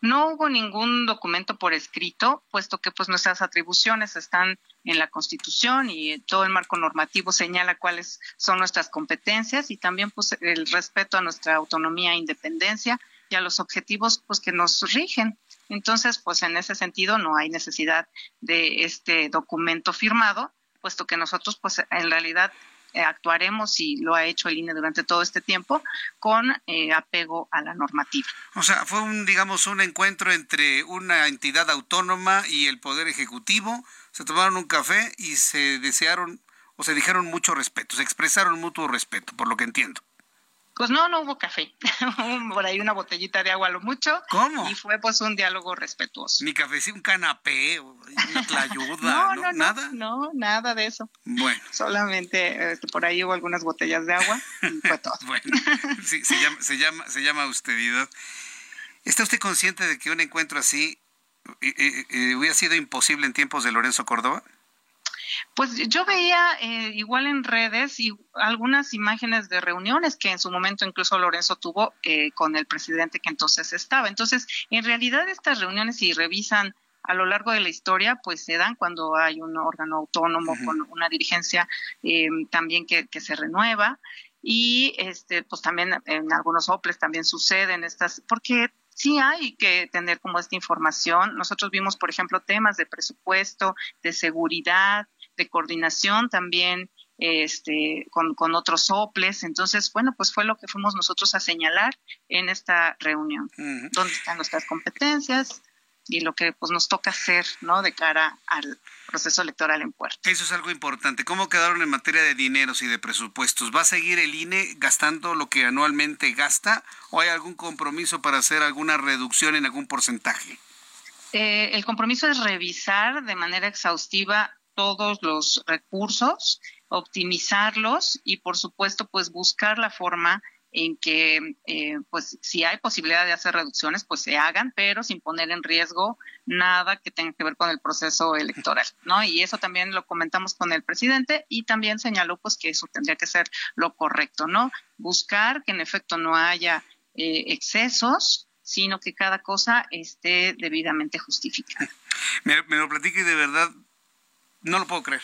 No hubo ningún documento por escrito, puesto que pues nuestras atribuciones están en la Constitución y todo el marco normativo señala cuáles son nuestras competencias y también pues el respeto a nuestra autonomía e independencia y a los objetivos pues que nos rigen. Entonces, pues en ese sentido no hay necesidad de este documento firmado, puesto que nosotros pues en realidad eh, actuaremos y lo ha hecho el INE durante todo este tiempo con eh, apego a la normativa. O sea, fue un, digamos, un encuentro entre una entidad autónoma y el Poder Ejecutivo. Se tomaron un café y se desearon o se dijeron mucho respeto, se expresaron mutuo respeto, por lo que entiendo. Pues no, no hubo café. Por ahí una botellita de agua a lo mucho. ¿Cómo? Y fue pues un diálogo respetuoso. Ni café, sí, un canapé, una tlayuda, no, ¿no? no, ¿Nada? No, nada de eso. Bueno. Solamente este, por ahí hubo algunas botellas de agua y fue todo. bueno, sí, se llama, se llama, se llama austeridad. ¿Está usted consciente de que un encuentro así hubiera sido imposible en tiempos de Lorenzo Córdoba? Pues yo veía eh, igual en redes y algunas imágenes de reuniones que en su momento incluso Lorenzo tuvo eh, con el presidente que entonces estaba. Entonces, en realidad estas reuniones, si revisan a lo largo de la historia, pues se dan cuando hay un órgano autónomo con una dirigencia eh, también que, que se renueva y este pues también en algunos OPLES también suceden estas porque sí hay que tener como esta información. Nosotros vimos, por ejemplo, temas de presupuesto, de seguridad, de coordinación también este, con, con otros soples. Entonces, bueno, pues fue lo que fuimos nosotros a señalar en esta reunión. ¿Dónde están nuestras competencias? Y lo que pues nos toca hacer, ¿no? De cara al proceso electoral en puerto. Eso es algo importante. ¿Cómo quedaron en materia de dineros y de presupuestos? ¿Va a seguir el INE gastando lo que anualmente gasta o hay algún compromiso para hacer alguna reducción en algún porcentaje? Eh, el compromiso es revisar de manera exhaustiva todos los recursos, optimizarlos y por supuesto pues buscar la forma en que eh, pues si hay posibilidad de hacer reducciones pues se hagan pero sin poner en riesgo nada que tenga que ver con el proceso electoral no y eso también lo comentamos con el presidente y también señaló pues que eso tendría que ser lo correcto no buscar que en efecto no haya eh, excesos sino que cada cosa esté debidamente justificada. Me, lo platique de verdad no lo puedo creer.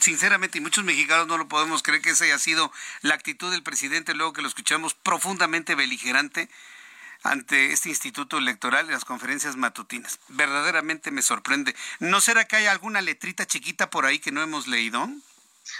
Sinceramente, y muchos mexicanos no lo podemos creer que esa haya sido la actitud del presidente luego que lo escuchamos profundamente beligerante ante este instituto electoral y las conferencias matutinas. Verdaderamente me sorprende. ¿No será que hay alguna letrita chiquita por ahí que no hemos leído?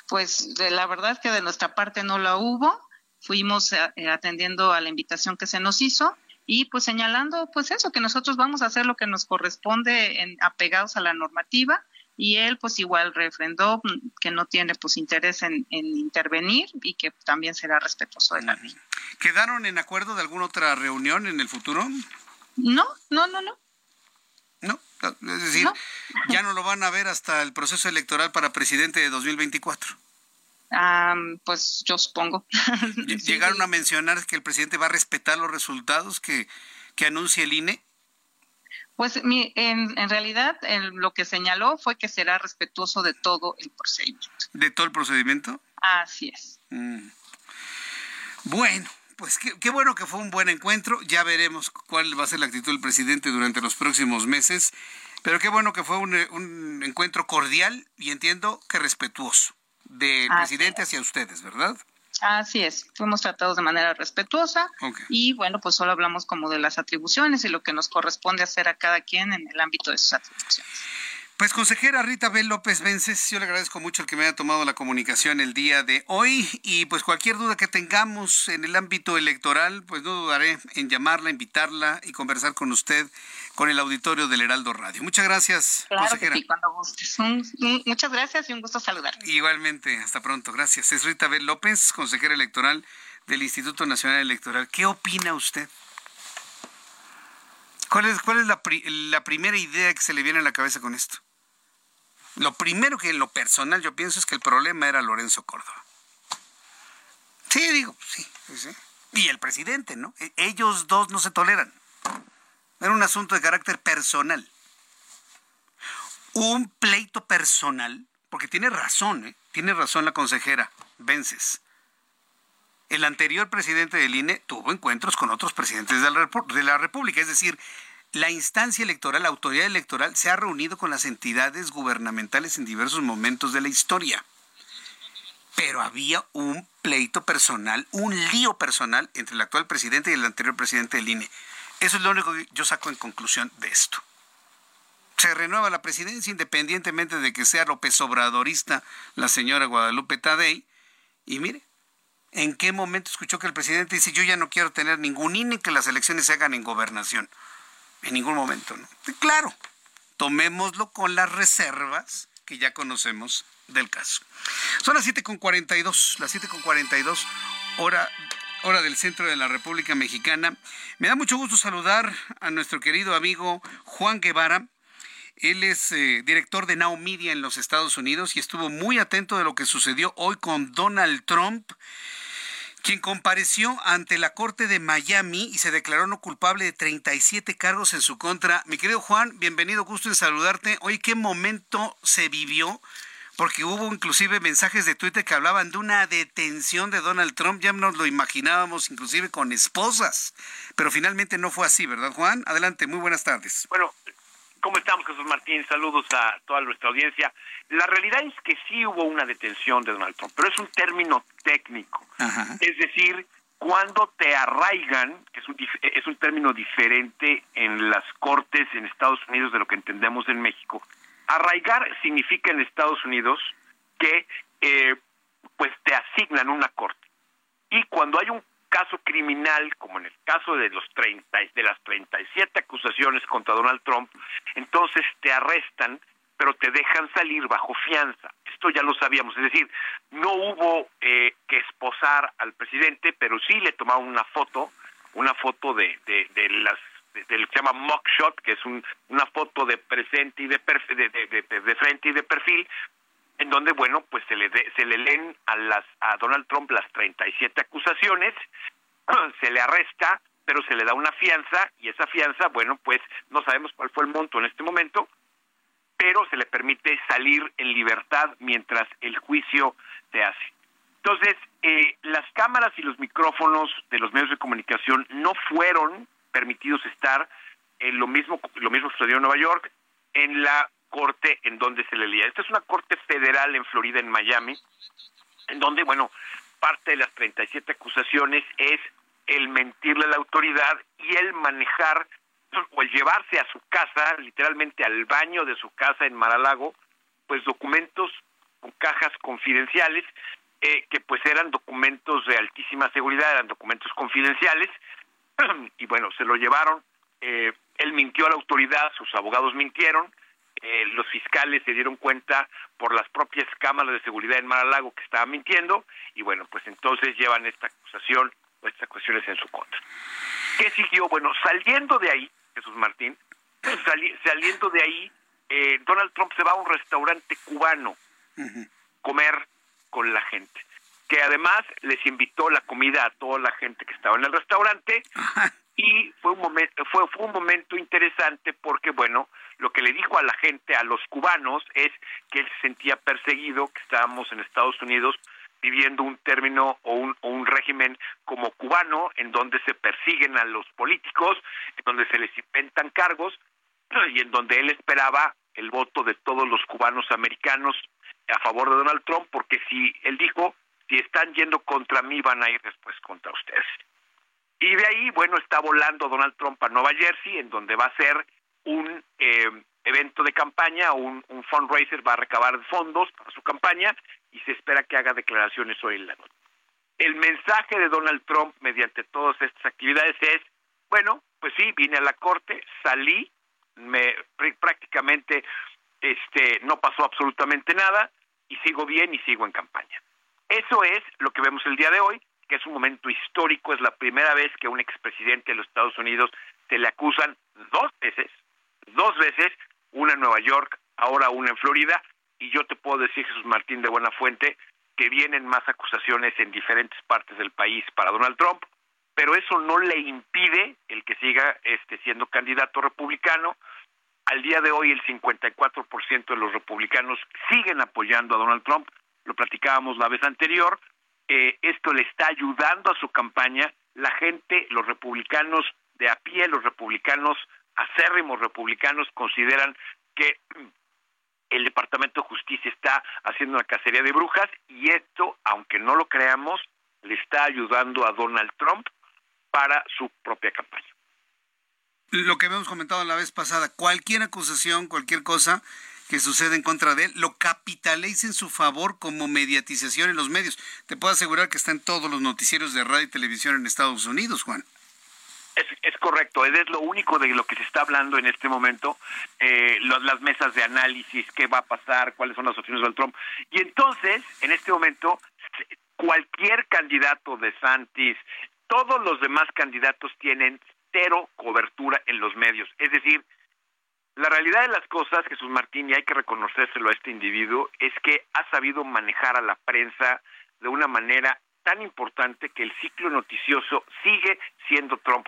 Pues de la verdad que de nuestra parte no la hubo. Fuimos eh, atendiendo a la invitación que se nos hizo y pues señalando pues eso, que nosotros vamos a hacer lo que nos corresponde en, apegados a la normativa y él pues igual refrendó que no tiene pues interés en, intervenir y que también será respetuoso de la ley. ¿Quedaron en acuerdo de alguna otra reunión en el futuro? No, no, no, no. No, es decir, ya no lo van a ver hasta el proceso electoral para presidente de 2024. pues yo supongo. ¿Llegaron a mencionar que el presidente va a respetar los resultados que, que anuncia el INE? Pues en, en realidad lo que señaló fue que será respetuoso de todo el procedimiento. ¿De todo el procedimiento? Así es. Mm. Bueno, pues qué, qué, bueno que fue un buen encuentro. Ya veremos cuál va a ser la actitud del presidente durante los próximos meses. Pero qué bueno que fue un, un encuentro cordial y entiendo que respetuoso del presidente hacia ustedes, ¿verdad? Así es, fuimos tratados de manera respetuosa okay. y bueno, pues solo hablamos como de las atribuciones y lo que nos corresponde hacer a cada quien en el ámbito de sus atribuciones. Pues consejera Rita Bel López Vences, yo le agradezco mucho el que me haya tomado la comunicación el día de hoy y pues cualquier duda que tengamos en el ámbito electoral, pues no dudaré en llamarla, invitarla y conversar con usted con el auditorio del Heraldo Radio. Muchas gracias, claro consejera. Que sí, cuando gustes. Un, un, muchas gracias y un gusto saludar. Igualmente, hasta pronto. Gracias. Es Rita Bel López, consejera electoral del Instituto Nacional Electoral. ¿Qué opina usted? ¿Cuál es, cuál es la, pri la primera idea que se le viene a la cabeza con esto? Lo primero que en lo personal yo pienso es que el problema era Lorenzo Córdoba. Sí, digo, sí. Y el presidente, ¿no? Ellos dos no se toleran. Era un asunto de carácter personal. Un pleito personal, porque tiene razón, ¿eh? Tiene razón la consejera Vences. El anterior presidente del INE tuvo encuentros con otros presidentes de la República, es decir, la instancia electoral, la autoridad electoral, se ha reunido con las entidades gubernamentales en diversos momentos de la historia. Pero había un pleito personal, un lío personal entre el actual presidente y el anterior presidente del INE. Eso es lo único que yo saco en conclusión de esto. Se renueva la presidencia independientemente de que sea López Obradorista la señora Guadalupe Tadei. Y mire, ¿en qué momento escuchó que el presidente dice yo ya no quiero tener ningún INE que las elecciones se hagan en gobernación? En ningún momento, ¿no? Claro, tomémoslo con las reservas que ya conocemos del caso. Son las 7.42, las 7.42, hora, hora del centro de la República Mexicana. Me da mucho gusto saludar a nuestro querido amigo Juan Guevara. Él es eh, director de Now Media en los Estados Unidos y estuvo muy atento de lo que sucedió hoy con Donald Trump quien compareció ante la Corte de Miami y se declaró no culpable de 37 cargos en su contra. Mi querido Juan, bienvenido, gusto en saludarte. Hoy, ¿qué momento se vivió? Porque hubo inclusive mensajes de Twitter que hablaban de una detención de Donald Trump, ya nos lo imaginábamos inclusive con esposas, pero finalmente no fue así, ¿verdad Juan? Adelante, muy buenas tardes. Bueno, ¿Cómo estamos, Jesús Martín? Saludos a toda nuestra audiencia. La realidad es que sí hubo una detención de Donald Trump, pero es un término técnico. Es decir, cuando te arraigan, que es un, es un término diferente en las cortes en Estados Unidos de lo que entendemos en México. Arraigar significa en Estados Unidos que eh, pues te asignan una corte. Y cuando hay un caso criminal, como en el caso de los 30, de las 37 acusaciones contra Donald Trump, entonces te arrestan, pero te dejan salir bajo fianza. Esto ya lo sabíamos, es decir, no hubo eh, que esposar al presidente, pero sí le tomaron una foto, una foto de, de, de las de, lo que se llama mugshot, que es un, una foto de presente y de, de, frente y de perfil, en donde, bueno, pues se le, se le leen a, las, a Donald Trump las 37 acusaciones, se le arresta, pero se le da una fianza y esa fianza, bueno, pues no sabemos cuál fue el monto en este momento, pero se le permite salir en libertad mientras el juicio se hace. Entonces, eh, las cámaras y los micrófonos de los medios de comunicación no fueron permitidos estar en lo mismo, lo mismo sucedió en Nueva York, en la corte en donde se le lía. Esta es una corte federal en Florida, en Miami, en donde, bueno, parte de las 37 acusaciones es el mentirle a la autoridad y el manejar o el llevarse a su casa, literalmente al baño de su casa en Maralago, pues documentos con cajas confidenciales, eh, que pues eran documentos de altísima seguridad, eran documentos confidenciales, y bueno, se lo llevaron, eh, él mintió a la autoridad, sus abogados mintieron, eh, los fiscales se dieron cuenta por las propias cámaras de seguridad en Mar-a-Lago que estaba mintiendo y bueno, pues entonces llevan esta acusación o estas cuestiones en su contra. ¿Qué siguió? Bueno, saliendo de ahí, Jesús Martín, saliendo de ahí, eh, Donald Trump se va a un restaurante cubano comer con la gente que además les invitó la comida a toda la gente que estaba en el restaurante y fue un momento fue, fue un momento interesante porque bueno lo que le dijo a la gente a los cubanos es que él se sentía perseguido que estábamos en Estados Unidos viviendo un término o un, o un régimen como cubano en donde se persiguen a los políticos en donde se les inventan cargos y en donde él esperaba el voto de todos los cubanos americanos a favor de Donald Trump porque si él dijo si están yendo contra mí van a ir después contra ustedes y de ahí, bueno, está volando Donald Trump a Nueva Jersey, en donde va a ser un eh, evento de campaña, un, un fundraiser, va a recabar fondos para su campaña y se espera que haga declaraciones hoy en la noche. El mensaje de Donald Trump mediante todas estas actividades es, bueno, pues sí, vine a la corte, salí, me prácticamente este no pasó absolutamente nada y sigo bien y sigo en campaña. Eso es lo que vemos el día de hoy que es un momento histórico, es la primera vez que a un expresidente de los Estados Unidos se le acusan dos veces, dos veces, una en Nueva York, ahora una en Florida, y yo te puedo decir, Jesús Martín de Buena Fuente, que vienen más acusaciones en diferentes partes del país para Donald Trump, pero eso no le impide el que siga este siendo candidato republicano. Al día de hoy el 54% de los republicanos siguen apoyando a Donald Trump, lo platicábamos la vez anterior, eh, esto le está ayudando a su campaña. La gente, los republicanos de a pie, los republicanos acérrimos republicanos consideran que el Departamento de Justicia está haciendo una cacería de brujas y esto, aunque no lo creamos, le está ayudando a Donald Trump para su propia campaña. Lo que habíamos comentado la vez pasada, cualquier acusación, cualquier cosa que suceda en contra de él, lo capitaliza en su favor como mediatización en los medios. Te puedo asegurar que está en todos los noticieros de radio y televisión en Estados Unidos, Juan. Es, es, correcto, es lo único de lo que se está hablando en este momento, eh, las mesas de análisis, qué va a pasar, cuáles son las opciones de Trump. Y entonces, en este momento, cualquier candidato de Santis, todos los demás candidatos tienen cero cobertura en los medios. Es decir, la realidad de las cosas, Jesús Martín, y hay que reconocérselo a este individuo, es que ha sabido manejar a la prensa de una manera tan importante que el ciclo noticioso sigue siendo Trump.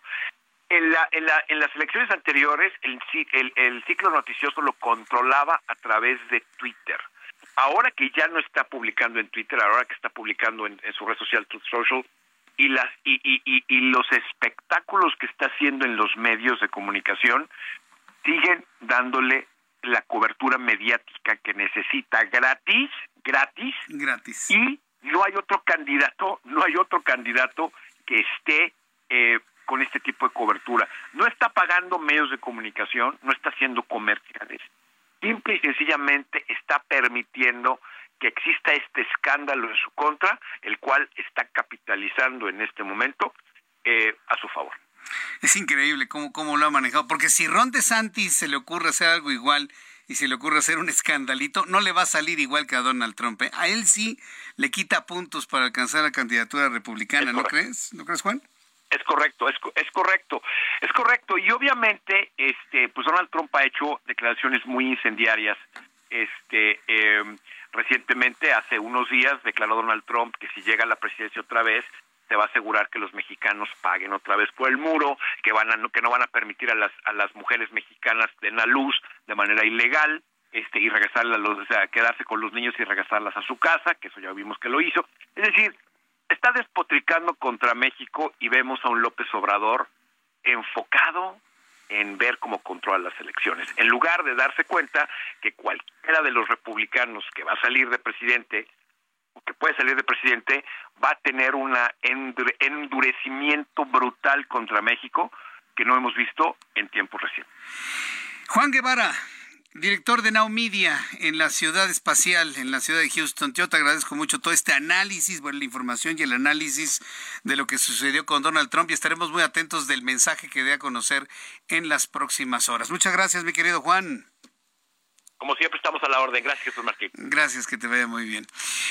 En, la, en, la, en las elecciones anteriores, el, el, ciclo noticioso lo controlaba a través de Twitter. Ahora que ya no está publicando en Twitter, ahora que está publicando en, su red social Truth Social, y, las, y, y, y los espectáculos que está haciendo en los medios de comunicación siguen dándole la cobertura mediática que necesita gratis, gratis, gratis. Y no hay otro candidato, no hay otro candidato que esté eh, con este tipo de cobertura. No está pagando medios de comunicación, no está haciendo comerciales. Simple y sencillamente está permitiendo que exista este escándalo en su contra, el cual está capitalizando en este momento eh, a su favor. Es increíble cómo, cómo lo ha manejado, porque si Ron DeSantis se le ocurre hacer algo igual y se le ocurre hacer un escandalito, no le va a salir igual que a Donald Trump. ¿eh? A él sí le quita puntos para alcanzar la candidatura republicana, ¿no crees? ¿No crees, Juan? Es correcto, es, es correcto, es correcto. Y obviamente, este, pues Donald Trump ha hecho declaraciones muy incendiarias. Este, em, recientemente, hace unos días, declaró Donald Trump que si llega a la presidencia otra vez, se va a asegurar que los mexicanos paguen otra vez por el muro, que van a, que no van a permitir a las a las mujeres mexicanas den la luz de manera ilegal, este y regresarlas, o quedarse con los niños y regresarlas a su casa, que eso ya vimos que lo hizo. Es decir, está despotricando contra México y vemos a un López Obrador enfocado en ver cómo controla las elecciones, en lugar de darse cuenta que cualquiera de los republicanos que va a salir de presidente que puede salir de presidente va a tener un endurecimiento brutal contra México que no hemos visto en tiempos recientes. Juan Guevara, director de Now Media en la ciudad espacial, en la ciudad de Houston. Yo te agradezco mucho todo este análisis, bueno, la información y el análisis de lo que sucedió con Donald Trump y estaremos muy atentos del mensaje que dé a conocer en las próximas horas. Muchas gracias, mi querido Juan. Como siempre estamos a la orden. Gracias, Jesús Martín. Gracias, que te vaya muy bien.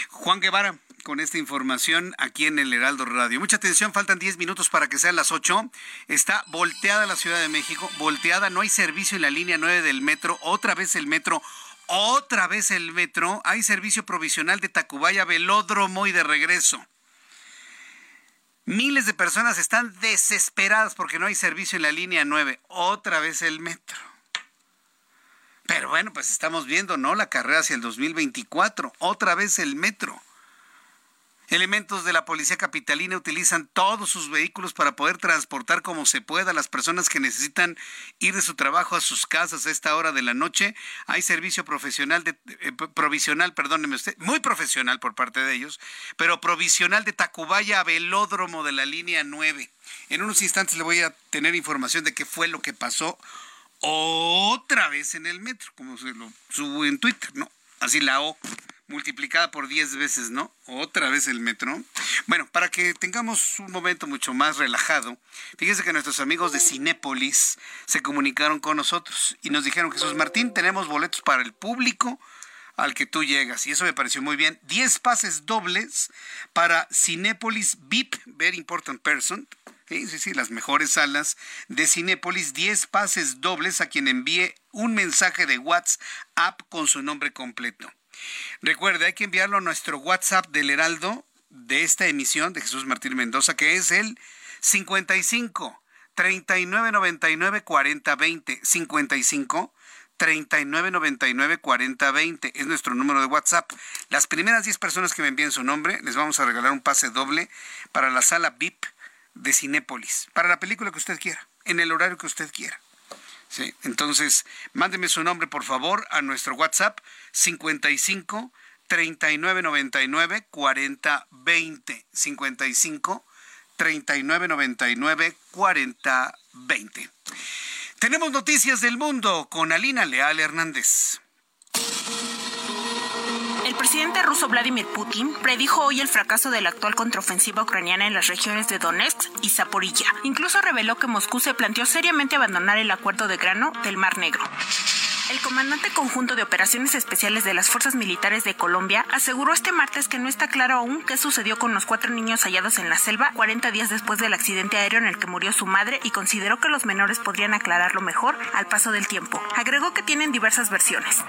Juan Guevara, con esta información aquí en el Heraldo Radio. Mucha atención, faltan 10 minutos para que sean las 8. Está volteada la Ciudad de México, volteada, no hay servicio en la línea 9 del metro, otra vez el metro, otra vez el metro, hay servicio provisional de Tacubaya, velódromo y de regreso. Miles de personas están desesperadas porque no hay servicio en la línea 9, otra vez el metro. Pero bueno, pues estamos viendo, ¿no? La carrera hacia el 2024, otra vez el metro. Elementos de la policía capitalina utilizan todos sus vehículos para poder transportar como se pueda a las personas que necesitan ir de su trabajo a sus casas a esta hora de la noche. Hay servicio profesional de eh, provisional, perdóneme usted, muy profesional por parte de ellos, pero provisional de Tacubaya a Velódromo de la línea 9. En unos instantes le voy a tener información de qué fue lo que pasó otra vez en el metro, como se lo subo en Twitter, ¿no? Así la O multiplicada por 10 veces, ¿no? Otra vez el metro. Bueno, para que tengamos un momento mucho más relajado, fíjese que nuestros amigos de Cinépolis se comunicaron con nosotros y nos dijeron, Jesús Martín, tenemos boletos para el público al que tú llegas. Y eso me pareció muy bien. 10 pases dobles para Cinépolis VIP, Very Important Person, Sí, sí, sí, las mejores salas de Cinépolis, 10 pases dobles a quien envíe un mensaje de WhatsApp con su nombre completo. Recuerde, hay que enviarlo a nuestro WhatsApp del Heraldo de esta emisión de Jesús Martín Mendoza, que es el 55 39 99 40 20 55 39 99 40 20 es nuestro número de WhatsApp. Las primeras 10 personas que me envíen su nombre les vamos a regalar un pase doble para la sala VIP de Cinépolis, para la película que usted quiera, en el horario que usted quiera. Sí, entonces, mándeme su nombre, por favor, a nuestro WhatsApp 55 3999 4020. 55 3999 4020. Tenemos noticias del mundo con Alina Leal Hernández. El presidente ruso Vladimir Putin predijo hoy el fracaso de la actual contraofensiva ucraniana en las regiones de Donetsk y Zaporilla. Incluso reveló que Moscú se planteó seriamente abandonar el acuerdo de grano del Mar Negro. El comandante conjunto de operaciones especiales de las Fuerzas Militares de Colombia aseguró este martes que no está claro aún qué sucedió con los cuatro niños hallados en la selva 40 días después del accidente aéreo en el que murió su madre y consideró que los menores podrían aclararlo mejor al paso del tiempo. Agregó que tienen diversas versiones.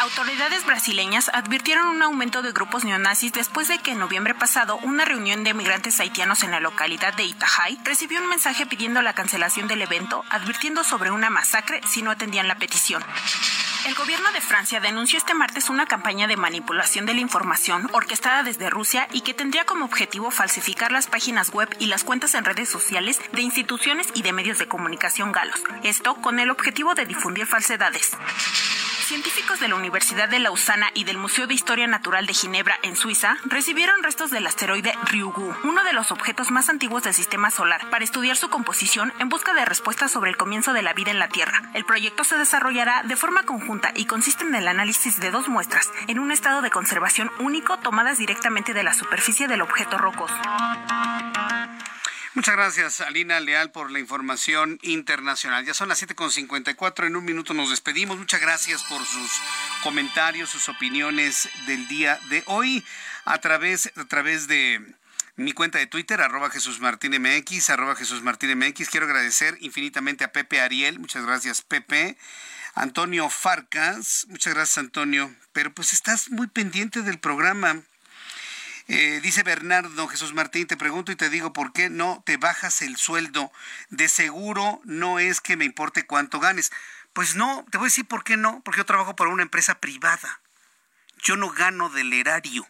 Autoridades brasileñas advirtieron un aumento de grupos neonazis después de que en noviembre pasado una reunión de migrantes haitianos en la localidad de Itajai recibió un mensaje pidiendo la cancelación del evento, advirtiendo sobre una masacre si no atendían la petición. El gobierno de Francia denunció este martes una campaña de manipulación de la información orquestada desde Rusia y que tendría como objetivo falsificar las páginas web y las cuentas en redes sociales de instituciones y de medios de comunicación galos. Esto con el objetivo de difundir falsedades. Científicos de la Universidad de Lausana y del Museo de Historia Natural de Ginebra, en Suiza, recibieron restos del asteroide Ryugu, uno de los objetos más antiguos del sistema solar, para estudiar su composición en busca de respuestas sobre el comienzo de la vida en la Tierra. El proyecto se desarrollará de forma conjunta y consiste en el análisis de dos muestras, en un estado de conservación único tomadas directamente de la superficie del objeto rocoso. Muchas gracias, Alina Leal, por la información internacional. Ya son las 7.54, en un minuto nos despedimos. Muchas gracias por sus comentarios, sus opiniones del día de hoy a través, a través de mi cuenta de Twitter, arroba Jesús Martín MX, arroba Jesús Martín MX. Quiero agradecer infinitamente a Pepe Ariel, muchas gracias Pepe. Antonio Farcas, muchas gracias Antonio, pero pues estás muy pendiente del programa. Eh, dice Bernardo Jesús Martín, te pregunto y te digo, ¿por qué no te bajas el sueldo? De seguro no es que me importe cuánto ganes. Pues no, te voy a decir por qué no, porque yo trabajo para una empresa privada. Yo no gano del erario.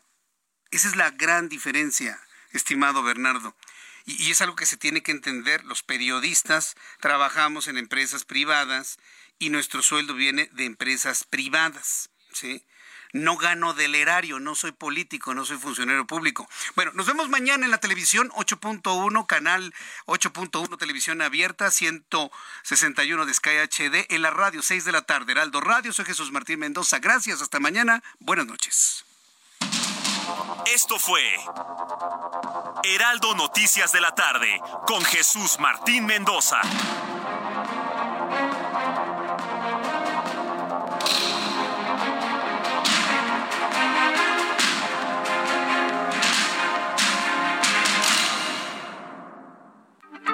Esa es la gran diferencia, estimado Bernardo. Y, y es algo que se tiene que entender. Los periodistas trabajamos en empresas privadas y nuestro sueldo viene de empresas privadas. ¿sí? No gano del erario, no soy político, no soy funcionario público. Bueno, nos vemos mañana en la televisión 8.1, canal 8.1, televisión abierta, 161 de Sky HD, en la radio 6 de la tarde, Heraldo Radio, soy Jesús Martín Mendoza, gracias, hasta mañana, buenas noches. Esto fue Heraldo Noticias de la tarde con Jesús Martín Mendoza.